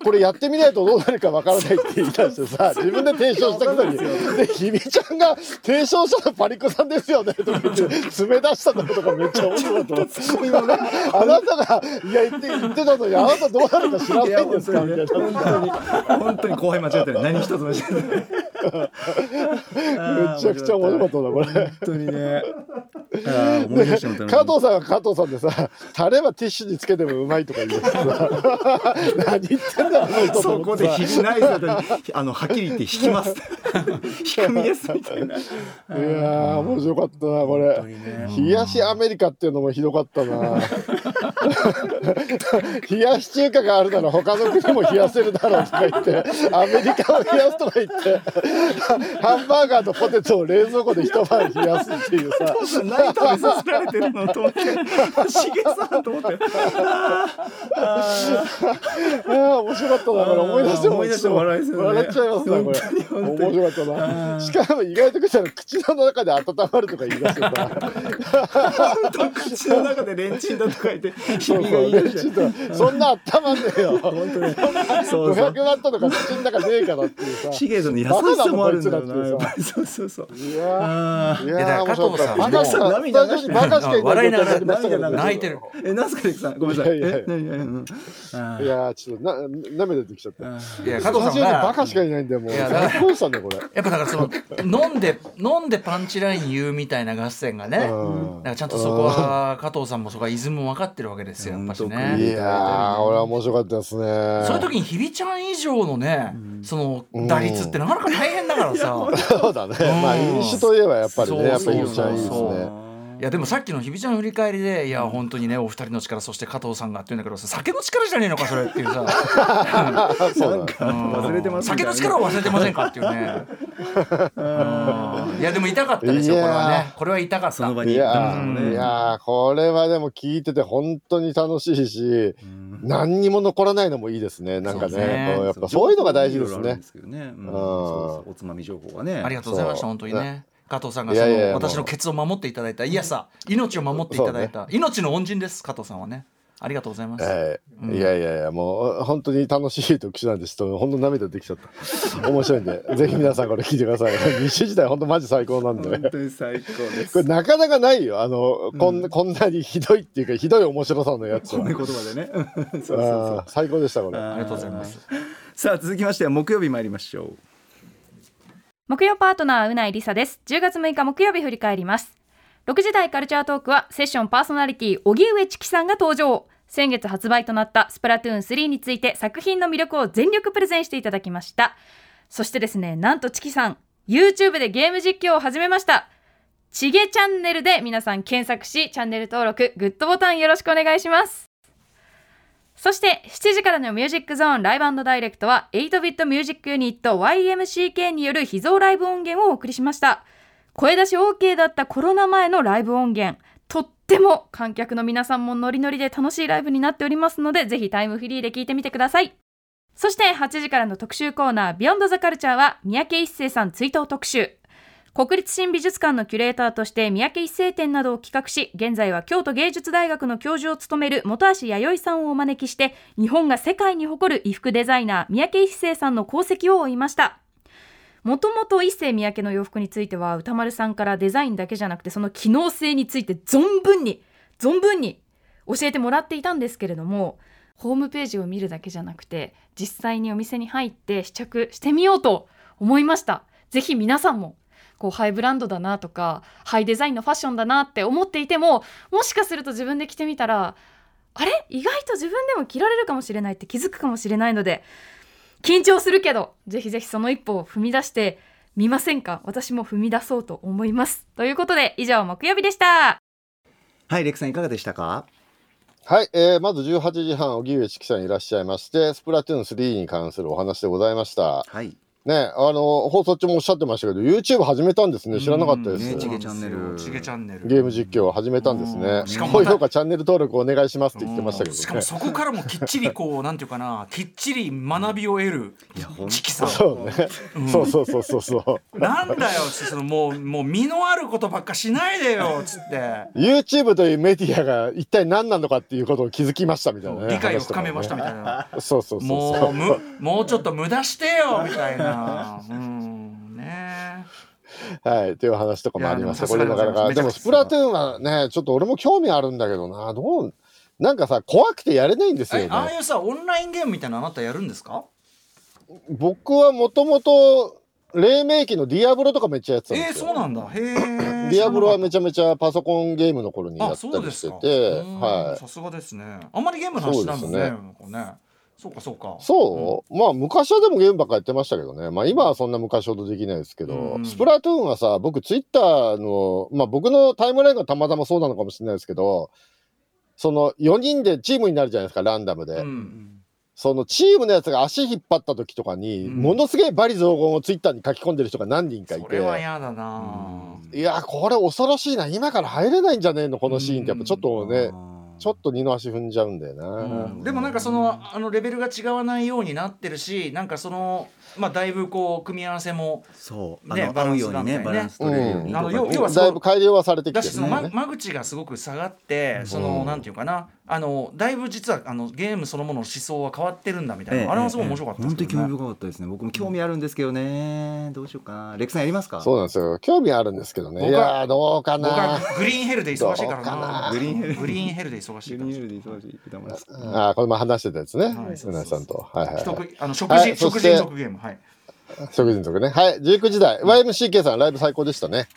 これやってみないとどうなるかわからないって言い出してさ <laughs> 自分で提唱したくせに。でひみちゃんが提唱したのパリコさんですよねとか言って詰め出したのとかめっちゃ面白かったあなたがいや言って言ってたのにあなたどうなるか知らないんですかみたいな。本当に本当に後輩間違ってる。何一つ間違って <laughs> めちゃくちゃ面白かったなこれ。本当にね加藤さんは加藤さんでさタレはティッシュにつけてもうまいとか言う <laughs> 何言ってんだあの人とそこでないあのはっきり言って引きます。<laughs> 引くみですみたいな。いやー面白かったなこれ。冷やしアメリカっていうのもひどかったな冷やし中華があるなら他の国も冷やせるだろうとか言ってアメリカを冷やすとか言ってハンバーガーとポテトを冷蔵庫で一晩冷やすっていうさ。何食べさせられてるのと思って。しげさんと思って。ああ面白かったなこれ。思い出しても思い出しても笑いですよね。笑っちゃいますなこれ。面白かったな。しかも意外と口の口の中で温まるとか言い出してさ口の中でレンチンだとか言って日そう。々がしそんな温まんねえよ。本当に。そうそう500ワットとか口の中ねえからっていうさ。しげさんの優しさもあるんだよなそうそうそう。いやあー。いいややーバカしか涙スタジオにバカしか笑い。ながら泣いてる。ーえなんすかレクさんごめんなさい。いやいやちょっとな涙出てきちゃった。いや加藤さんスタジオにバがカしかいないんだよもう。いやだやっぱだからその飲んで飲んでパンチライン言うみたいな合戦がね、うん。だからちゃんとそこは加藤さんもそこはイズム分かってるわけですよやっぱし本いね。やー俺は面白かったですね。そういう時にひびちゃん以上のね、その打率ってなかなか大変だからさ。そうだね。まあ飲酒といえばやっぱりねやっぱりそう。ゆうちゃんいいですそうね。いやでもさっきのひびちゃんの振り返りでいや本当にねお二人の力そして加藤さんがって言うんだけどさ酒の力じゃねえのかそれっていうさ。<laughs> 酒の力を忘れてませんかっていうね。<laughs> うんいやでも痛かったですよこれはね。これは痛かった。その場にいやうんーいやーこれはでも聞いてて本当に楽しいし何にも残らないのもいいですね。なんかねね。やっぱそういうのが大事ですね。おつまみ情報がね。ありがとうございました本当にね。加藤さんがその私のケツを守っていただいたいやさ命を守っていただいた命の恩人です加藤さんはねありがとうございます。えうん。えいやいやいやもう本当に楽しい特集なんでちょっと <laughs> 本当涙できちゃった。面白いんで <laughs> ぜひ皆さんこれ聞いてください。西時代本当マジ最高なんで。本当に最高です。これなかなかないよ。あの、こんこんなにひどいっていうかひどい面白さのやつは。褒め言葉でね。<laughs> そうそうそう。最高でしたこれ。あありがとうございます。さあ続きましては木曜日参りましょう。木曜パートナーうないりさです。10月6日木曜日振り返ります。6時台カルチャートークはセッションパーソナリティ荻上チキさんが登場先月発売となったスプラトゥーン3について作品の魅力を全力プレゼンしていただきました。そしてですねなんとチキさん YouTube でゲーム実況を始めました。ちげチャンネルで皆さん検索しチャンネル登録グッドボタンよろしくお願いします。そして7時からのミュージックゾーンライブダイレクトは8ビットミュージックユニット YMCK による秘蔵ライブ音源をお送りしました。声出し OK だったコロナ前のライブ音源。っても観客の皆さんもノリノリで楽しいライブになっておりますのでぜひタイムフリーで聞いてみてください。そして8時からの特集コーナービヨンドザカルチャーは三宅一生さん追悼特集。国立新美術館のキュレーターとして三宅一生展などを企画し現在は京都芸術大学の教授を務める本橋弥生さんをお招きして日本が世界に誇る衣服デザイナー三宅一生さんの功績を追いました。もともと一世三宅の洋服については歌丸さんからデザインだけじゃなくてその機能性について存分に存分に教えてもらっていたんですけれどもホームページを見るだけじゃなくて実際にお店に入って試着してみようと思いました。ぜひ皆さんもこうハイブランドだなとかハイデザインのファッションだなって思っていてももしかすると自分で着てみたらあれ？意外と自分でも着られるかもしれないって気づくかもしれないので緊張するけどぜひぜひその一歩を踏み出してみませんか？私も踏み出そうと思います。ということで以上木曜日でした。はいレクさんいかがでしたか？はい、えーまず18時半荻上チキさんいらっしゃいましてスプラトゥーン3に関するお話でございました。はいね、あの、放送中もおっしゃってましたけど、YouTube 始めたんですね。知らなかったです。ねちげチャンネルちげチャンネルゲーム実況を始めたんですねうん。しかも高評価、チャンネル登録お願いしますって言ってましたけどね。しかもそこからもきっちりこう <laughs> なんていうかなきっちり学びを得るチキさんそうね。そうそうそうそうそう。なんだよそのもうもう身のあることばっかしないでよつって YouTube というメディアが一体何なのかっていうことを気づきましたみたいなね。理解を深めましたみたいな。そうそうそうもそうう。むもうちょっと無駄してよみたいな。うんねはい、っていう話とかもありました。これなかなか。でも、スプラトゥーンはね、ちょっと俺も興味あるんだけどな。どう、なんかさ、怖くてやれないんですよえああね。いうさオンラインゲームみたいなのあなたやるんですか？僕はもともと、黎明期のディアブロとかめっちゃやってたんえー、ですよ。そうなんだ。へえ。<laughs> ディアブロはめちちゃめちゃパソコンゲームの頃にやあったり。してて、うんはい。さすがですね。あんまりゲームの話なんですね。そうなんかね。そうかそうか。そう、まあ昔はでもゲームばっかやってましたけどね。まあ今はそんな昔ほどできないですけど、うんスプラトゥーンはさ、僕ツイッターの、まあ僕のタイムラインがたまたまそうなのかもしれないですけど、その4人でチームになるじゃないですか、ランダムで。うん。そのチームのやつが足引っ張った時とかに、うんものすげえバリ雑言をツイッターに書き込んでる人が何人かいて。それは嫌だな。いや、これ恐ろしいな。今から入れないんじゃねえの、このシーンって。やっぱちょっとね、ちょっと二の足踏んじゃうんだよな。うんでもなんかそのあのレベルが違わないようになってるしなんかそのまあだいぶこう組み合わせもそうあねの合うようにねババランスランス取れるようにだいぶ改良はされてきだしその間てるんだよね。間口がすごく下がってそのなんていうかな。あのだいぶ実はあのゲームそのものの思想は変わってるんだみたいええ。なあれはすごい面白かったです本当に興味深かったですね。僕も興味あるんですけどね。どうしようかな。レクさんやりますか？そうなんですよ。興味あるんですけどね。い僕はやー、どうか僕はな。グリーンヘルで忙しいからな。な。グリーンヘルグリーンヘルで忙しいグリーンヘルで忙しいあーこれも話してたやつね。はい。うなさんと。はいはいはい。食あの食はい。事食そして人族ゲームはい食人族ね。はい。19時台。YMCK さん、ライブ最高でしたね。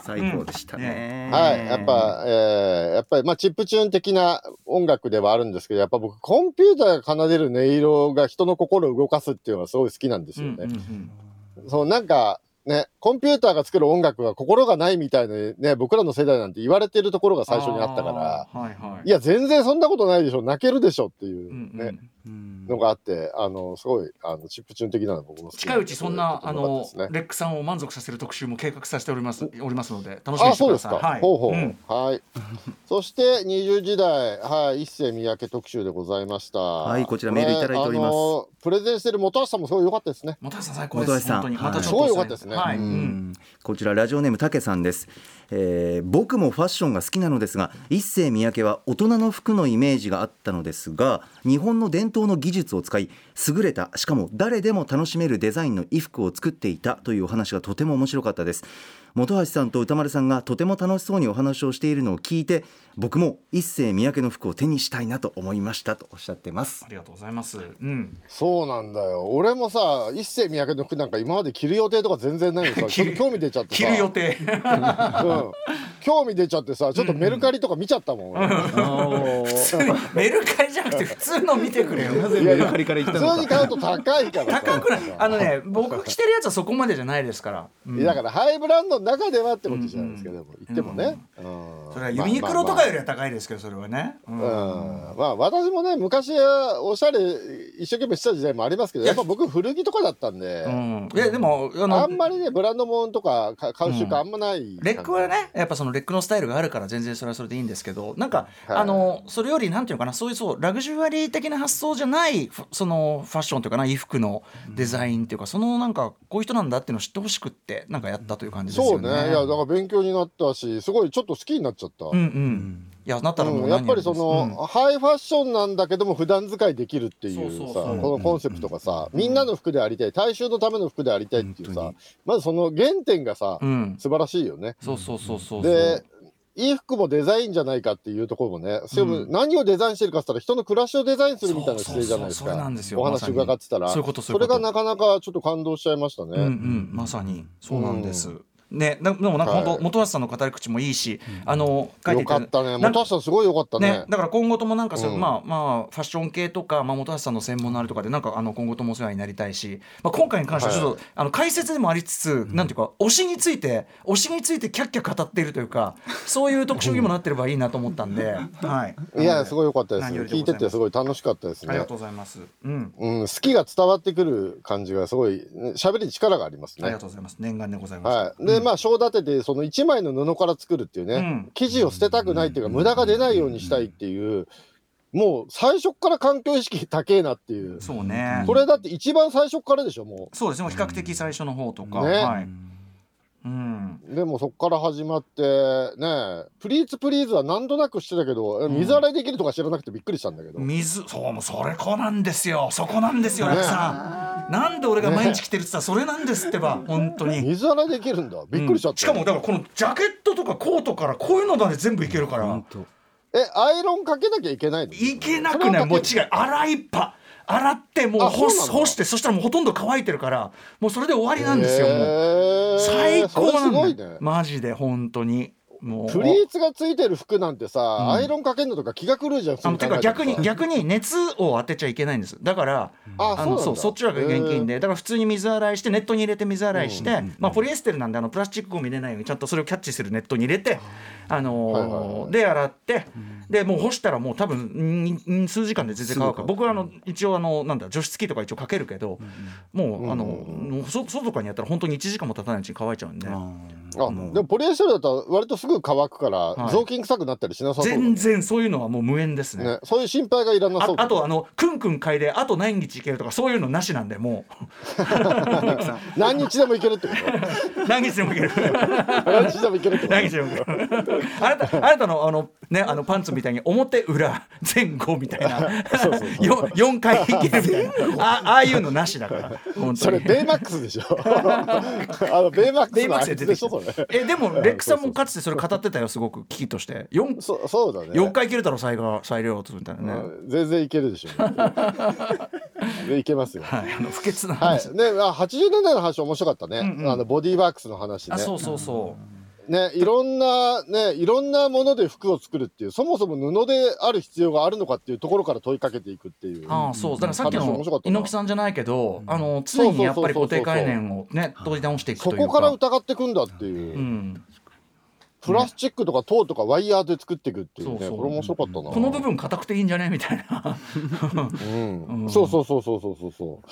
最高でしたねはい。やっぱ、えーやっぱり、まあ、チップチューン的な音楽ではあるんですけど、やっぱ僕、コンピューターが奏でる音色が人の心を動かすっていうのがすごい好きなんですよね。うんうんうんそう、なんか、ね、コンピューターが作る音楽は心がないみたいなね、僕らの世代なんて言われてるところが最初にあったから、はいはい。いや、全然そんなことないでしょ、泣けるでしょっていううんね、うんうん。のがあって、あの、すごい、あの、チップチューン的なの僕も近いうちそんなあの。レックさんを満足させる特集も計画させておりますおりますので楽しみにあ、してくだそうですか。さいはい。ほうほう。うん。はい。そして、20時代、はい、一世三宅特集でございました。はいこちらメールいただいております。プレゼンしてる本橋さんもすごい良かったですね。本橋さん最高です。本橋さん。本当にまたちょっとすごい良かったですね。はい、うんうんこちらラジオネームたけさんです、えー僕もファッションが好きなのですが一世三宅は大人の服のイメージがあったのですが日本の伝統の技術を使い優れたしかも誰でも楽しめるデザインの衣服を作っていたというお話がとても面白かったです。本橋さんと歌丸さんがとても楽しそうにお話をしているのを聞いて僕も一世三宅の服を手にしたいなと思いましたとおっしゃってますありがとうございますうんそうなんだよ。俺もさ、一世三宅の服なんか今まで着る予定とか全然ないのさ、ちょっと興味出ちゃってさ。着る予定うん。興味出ちゃってさ、ちょっとメルカリとか見ちゃったもん。俺メルカリじゃなくて普通の見てくれよメルカリから行った普のか通に買うと高いからさ。高くないあのね僕着てるやつはそこまでじゃないですから、うんだからハイブランドの中ではってことじゃないですけど、言ってもね。うんそれはユニクロとかよりは高いですけどそれはね、うんうんまあ私もね昔はおしゃれ一生懸命した時代もありますけどやっぱ僕古着とかだったんで、うんいやでもあんまりねブランド物とかか買う習慣あんまない、レックはねやっぱそのレックのスタイルがあるから全然それはそれでいいんですけどなんか、はいあのそれよりなんていうのかなそういうそうラグジュアリー的な発想じゃないフそのファッションというかな衣服のデザインっていうか、そのなんかこういう人なんだっていうのを知ってほしくってなんかやったという感じですよね。そうね。いやだから勉強になったしすごいちょっと好きになっちゃった、うんうん。いやなったらもううん。やっぱりその、りですハイファッションなんだけども普段使いできるっていうさそうそうそう。このコンセプトがさ、みんなの服でありたい大衆のための服でありたいっていうさまずその原点がさ、うん。うん。素晴らしいよね。そうそうそうそうそう。で衣服もデザインじゃないかっていうところもね、それもうん何をデザインしてるかって言ったら人の暮らしをデザインするみたいな姿勢じゃないですか。お話伺ってたら。そういうことそれがなかなかちょっと感動しちゃいましたね、うん。うん、まさに。そうなんです。ね、なでもなんかはい。本当、本橋さんの語り口もいいし、あの書いてよかったね。本橋さんすごいよかったね。ね、だから今後ともなんかそう、うん。まあまあファッション系とか、まあ、本橋さんの専門のあるとかでなんかあの今後ともお世話になりたいし、まあ、今回に関してはちょっと、あの解説でもありつつ、なんていうか推しについて推しについてキャッキャ語っているというかそういう特集にもなってればいいなと思ったんで、<laughs> はい、いやすごい良かったです。聞いててすごい楽しかったですね。ありがとうございます。うん、うん、好きが伝わってくる感じがすごいね喋りに力がありますね。ありがとうございます。念願でございます。はい、で、まあ章立ててその1枚の布から作るっていうね、うん生地を捨てたくないっていうか無駄が出ないようにしたいっていう、もう最初っから環境意識高えなっていう、そうね。これだって一番最初っからでしょもそうですね。比較的最初の方とか、ねはい。うん。うでもそっから始まってねプリーツプリーズは何となくしてたけど、え水洗いできるとか知らなくてびっくりしたんだけど、水、そうもうそれこなんですよ。そこなんですよ、楽さん。なんで俺が毎日着てるって言ったらそれなんですってば、本当に。水洗いできるんだ。びっくりしちゃった、しかもだからこのジャケットとかコートからこういうのまで全部いけるから。えアイロンかけなきゃいけないの？いけなくない。もう違う。洗いっぱ洗ってもうあ干干してそしたらもうほとんど乾いてるからもうそれで終わりなんですよ、もう。最高なんだね。マジで本当にもうプリーツがついてる服なんてさ、アイロンかけるのとか気が狂うじゃんあのてか逆に逆に熱を当てちゃいけないんです。だからあそうそっちらが現金で。だから普通に水洗いしてネットに入れて水洗いして、うんまあ、ポリエステルなんであのプラスチックゴミ入れないようにちゃんとそれをキャッチするネットに入れて、あので洗って、でもう干したらもう多分んん数時間で全然乾く僕はあの一応あのなんだ除湿機とか一応かけるけど、もうあの、外とかにやったら本当に1時間も経たないうちに乾いちゃうんで。あでもポリエステルだと割とすぐ乾くから、はい。雑巾臭くなったりしなさそうだ全然そういうのはもう無縁ですね。ね、そういう心配がいらなそうああとあのくんくん嗅いであと何日いけるとかそういうのなしなんでも <laughs> 何日でもいけるってこう <laughs> 何日でもいける。と何日でもいけるってこと？何日でもいける。あなたあなたのあのねあのパンツみたいに表裏前後みたいな。よ4回いけるみたいな。あああいうのなしだからそれベイマックスでしょ？<laughs> あのベイマックベイマッスのあいつでしょそれ？たえでもレックさんもかつてそれ語ってたよすごく危機として。4そそうだね。4回いけるだろ裁量裁量みたいなね、うん。全然いけるでしょ。<laughs> でいけますよ。はいあの不潔な話、はい、ね、あ80年代の話面白かったね、うんうん。あのボディワークスの話ね。あそうそうそうねいろんなねいろんなもので服を作るっていうそもそも布である必要があるのかっていうところから問いかけていくっていう。ああそう。だからさっき話の猪木さんじゃないけど、あの常にやっぱり固定概念をね取り直していくとそいうか。こから疑っていくんだっていう、うん、プラスチックとか銅とかワイヤーで作っていくっていうね。そうそう。これ面白かったな。この部分硬くていいんじゃね？みたいな。うん。<laughs> うん。そうそうそうそうそうそうそう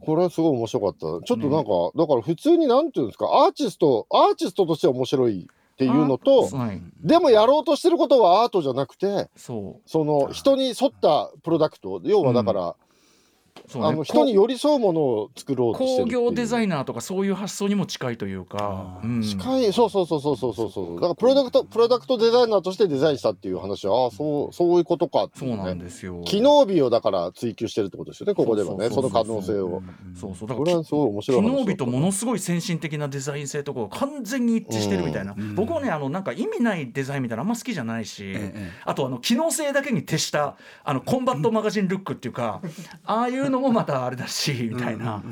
これはすごい面白かった。ちょっとなんか、だから普通になんていうんですかアーティストアーティストとして面白いっていうのとはい。でもやろうとしてることはアートじゃなくてその人に沿ったプロダクト。要はだから、そうね。あの人に寄り添うものを作ろうとしてる工業デザイイナーとかそういう発想にも近いというか、うん。近い。そうそうそうそうそうそうそうだからプロダクトプロダクトデザイナーとしてデザインしたっていう話はああそうそういうことかってそなんいううねですよ機能美をだから追求してるってことですよねここではねそうの可能性をそうそうだからすごい面白い話機能美とものすごい先進的なデザイン性とかが完全に一致してるみたいな、僕はねあのなんか意味ないデザインみたいなのあんま好きじゃないし、あとあの機能性だけに徹したあのコンバットマガジンルックっていうかああいうのもまたあれだしみたいな、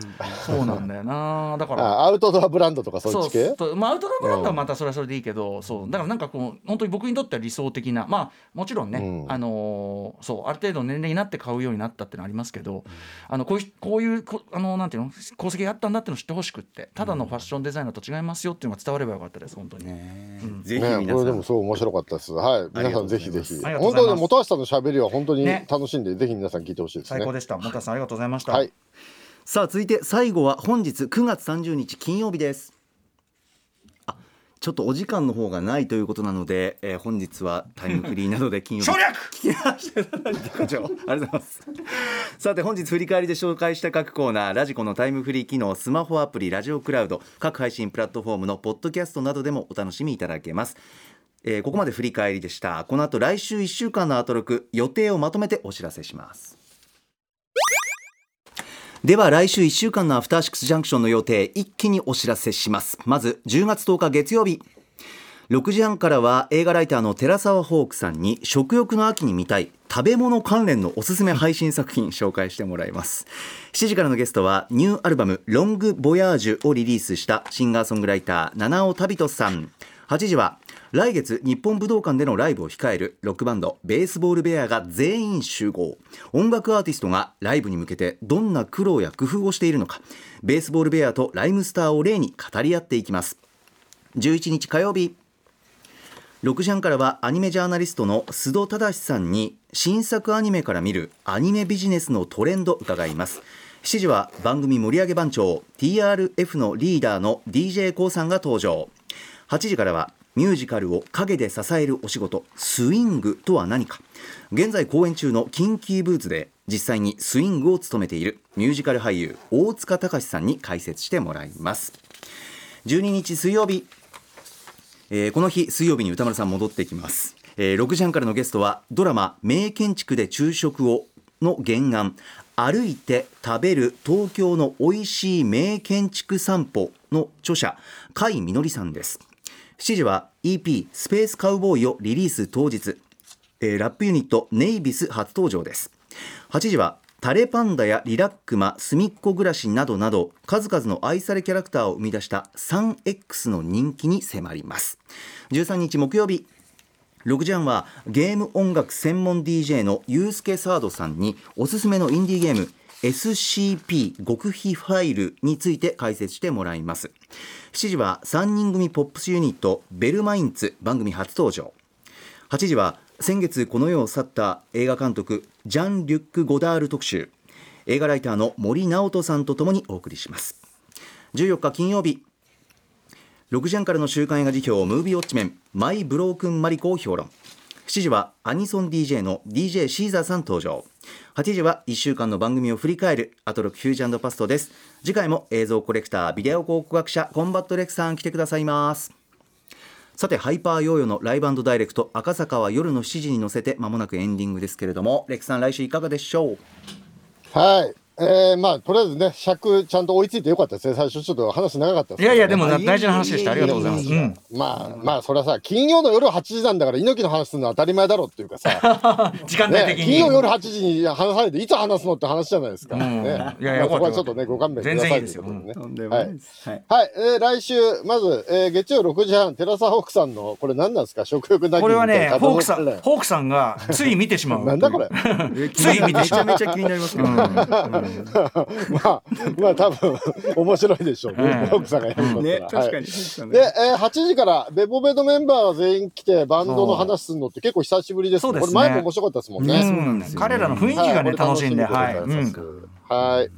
そうなんだよな。<laughs> だから。あアウトドアブランドとかそっち系そうまあ、アウトドアブランドはまたそれはそれでいいけど、そう。だからなんかこう本当に僕にとっては理想的なまあもちろんね、うん。あのーそうある程度年齢になって買うようになったってのはありますけどあのこういうこういうこあのなんていうの？功績があったんだっていうのを知ってほしくってただのファッションデザイナーと違いますよっていうのが伝わればよかったです本当に。うん。ぜひね、皆さん。これでもすごい面白かったです。はい、皆さんぜひぜひ。本当に本橋さんの喋りは本当にね。楽しんで、ぜひ皆さん聞いてほしいですね。最高でした。本田さんありがとうございました。はい。さあ続いて最後は本日9月30日金曜日です。あちょっとお時間の方がないということなので、えー本日はタイムフリーなどで <laughs> 金曜日。ありがとうございます。さて本日振り返りで紹介した各コーナーラジコのタイムフリー機能スマホアプリラジオクラウド各配信プラットフォームのポッドキャストなどでもお楽しみいただけます。えーここまで振り返りでした。この後来週1週間のアトロク予定をまとめてお知らせしますでは来週1週間のアフターシックスジャンクションの予定一気にお知らせします。まず10月10日月曜日。6時半からは映画ライターの寺澤ホークさんに食欲の秋に見たい食べ物関連のおすすめ配信作品紹介してもらいます。7時からのゲストはニューアルバム「ロング・ボヤージュ」をリリースしたシンガーソングライター七尾旅人さん。8時は来月日本武道館でのライブを控えるロックバンドベースボールベアが全員集合。音楽アーティストがライブに向けてどんな苦労や工夫をしているのかベースボールベアとライムスターを例に語り合っていきます。11日火曜日。6時半からはアニメジャーナリストの須戸忠さんに新作アニメから見るアニメビジネスのトレンド伺います。7時は番組盛り上げ番長 TRF のリーダーの d j k o さんが登場。8時からはミュージカルを陰で支えるお仕事スイングとは何か。現在公演中のキンキーブーツで実際にスイングを務めているミュージカル俳優大塚隆さんに解説してもらいます。12日水曜日、えーこの日水曜日に歌丸さん戻ってきます、えー6時半からのゲストはドラマ「名建築で昼食を」の原案。歩いて食べる東京の美味しい名建築散歩の著者甲斐みのりさんです。7時は EP スペースカウボーイをリリース当日、えーラップユニットネイビス初登場です。8時はタレパンダやリラックマ、すみっこ暮らしなどなど数々の愛されキャラクターを生み出した 3X の人気に迫ります。13日木曜日6時半はゲーム音楽専門 DJ のユースケサードさんにおすすめのインディーゲーム SCP 極秘ファイルについて解説してもらいます。7時は3人組ポップスユニットベルマインツ番組初登場。8時は先月この世を去った映画監督ジャン・リュック・ゴダール特集。映画ライターの森直人さんとともにお送りします。14日金曜日。6時半からの週刊映画辞表ムービーウォッチメンマイ・ブロークン・マリコを評論。7時はアニソン DJ の DJ シーザーさん登場。8時は1週間の番組を振り返るアトロックフュージョンパストです。次回も映像コレクタービデオ考古学者コンバットレクさん来てくださいます。さてハイパーヨーヨーのライブダイレクト赤坂は夜の7時に乗せて間もなくエンディングですけれどもレクさん来週いかがでしょう？はい。えー、まあ、とりあえずね、尺ちゃんと追いついてよかったですね。最初ちょっと話長かったですね、いやいやでも大事な話でした。ありがとうございます、うん、まあまあ、それはさ、金曜の夜8時なんだから、猪木の話するのは当たり前だろうっていうかさ、<laughs> 時間帯ね、的に、金曜夜8時に話されて、いつ話すのって話じゃないですか。うん。ね、いやいやまあそこはよかったちょっとね、ご勘弁ください全然いいですよ。とうことでねはない。はい。はい、えー来週、まず、えー月曜6時半、テラサホークさんの、これ何なんですか？食欲な。きこれはねホークさんホークさんがつい見てしまう。<laughs> なんだこれ。<laughs> つい見てめしまう。ちゃめちゃ気になりますけど、うん <laughs> まあ、まあ多分、面白いでしょうね。ええホークさんがやることねは確かに、はいで、えー8時から、ベボベのメンバーが全員来て、バンドの話するのって結構久しぶりですね。そうですね。これ前も面白かったですもんね。ねそうなんですよね。彼らの雰囲気がね、はい楽しいんで、はい、これ楽しみでございうんはい。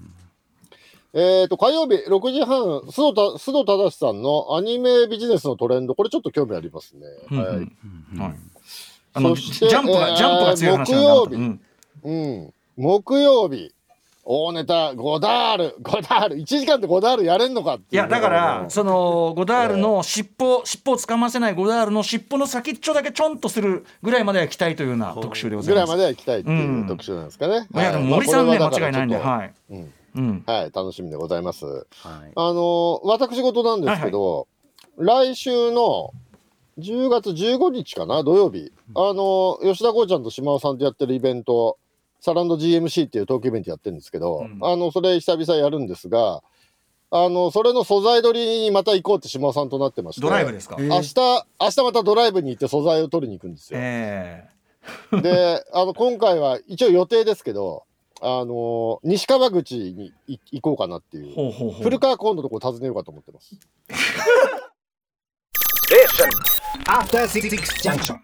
えっ、と、火曜日6時半、須藤た須藤忠さんのアニメビジネスのトレンド、これちょっと興味ありますね。うん。はい。うん。はい。そしてジャンプが、えージャンプが強い話なんだ。木曜日。うん。うん。木曜日、大ネタ、ゴダール、ゴダール、1時間でゴダールやれんのかっていういやだからそのゴダールの尻尾尻尾をつかませないゴダールの尻尾の先っちょだけちょんとするぐらいまでは行きたいというような特集でございます。ぐらいまでは行きたいっていう特集なんですかね。いやでも森さんね間違いないんで、はい。い。うんうん。はい、楽しみでございます。はいあのー私事なんですけど、来週の10月15日かな、土曜日、あのー吉田剛ちゃんと島尾さんとやってるイベント、サランド GMC っていうトークイベントやってるんですけど、うんあの、それ久々やるんですが、あの、それの素材取りにまた行こうって島尾さんとなってまして、ドライブですか？え明日、明日またドライブに行って素材を取りに行くんですよ。え <laughs> で、あの、今回は一応予定ですけど、あのー西川口にい行こうかなっていえう。ほうほうほう。古川今度のとこ訪ねようかと思ってます。<laughs> After Six Junction.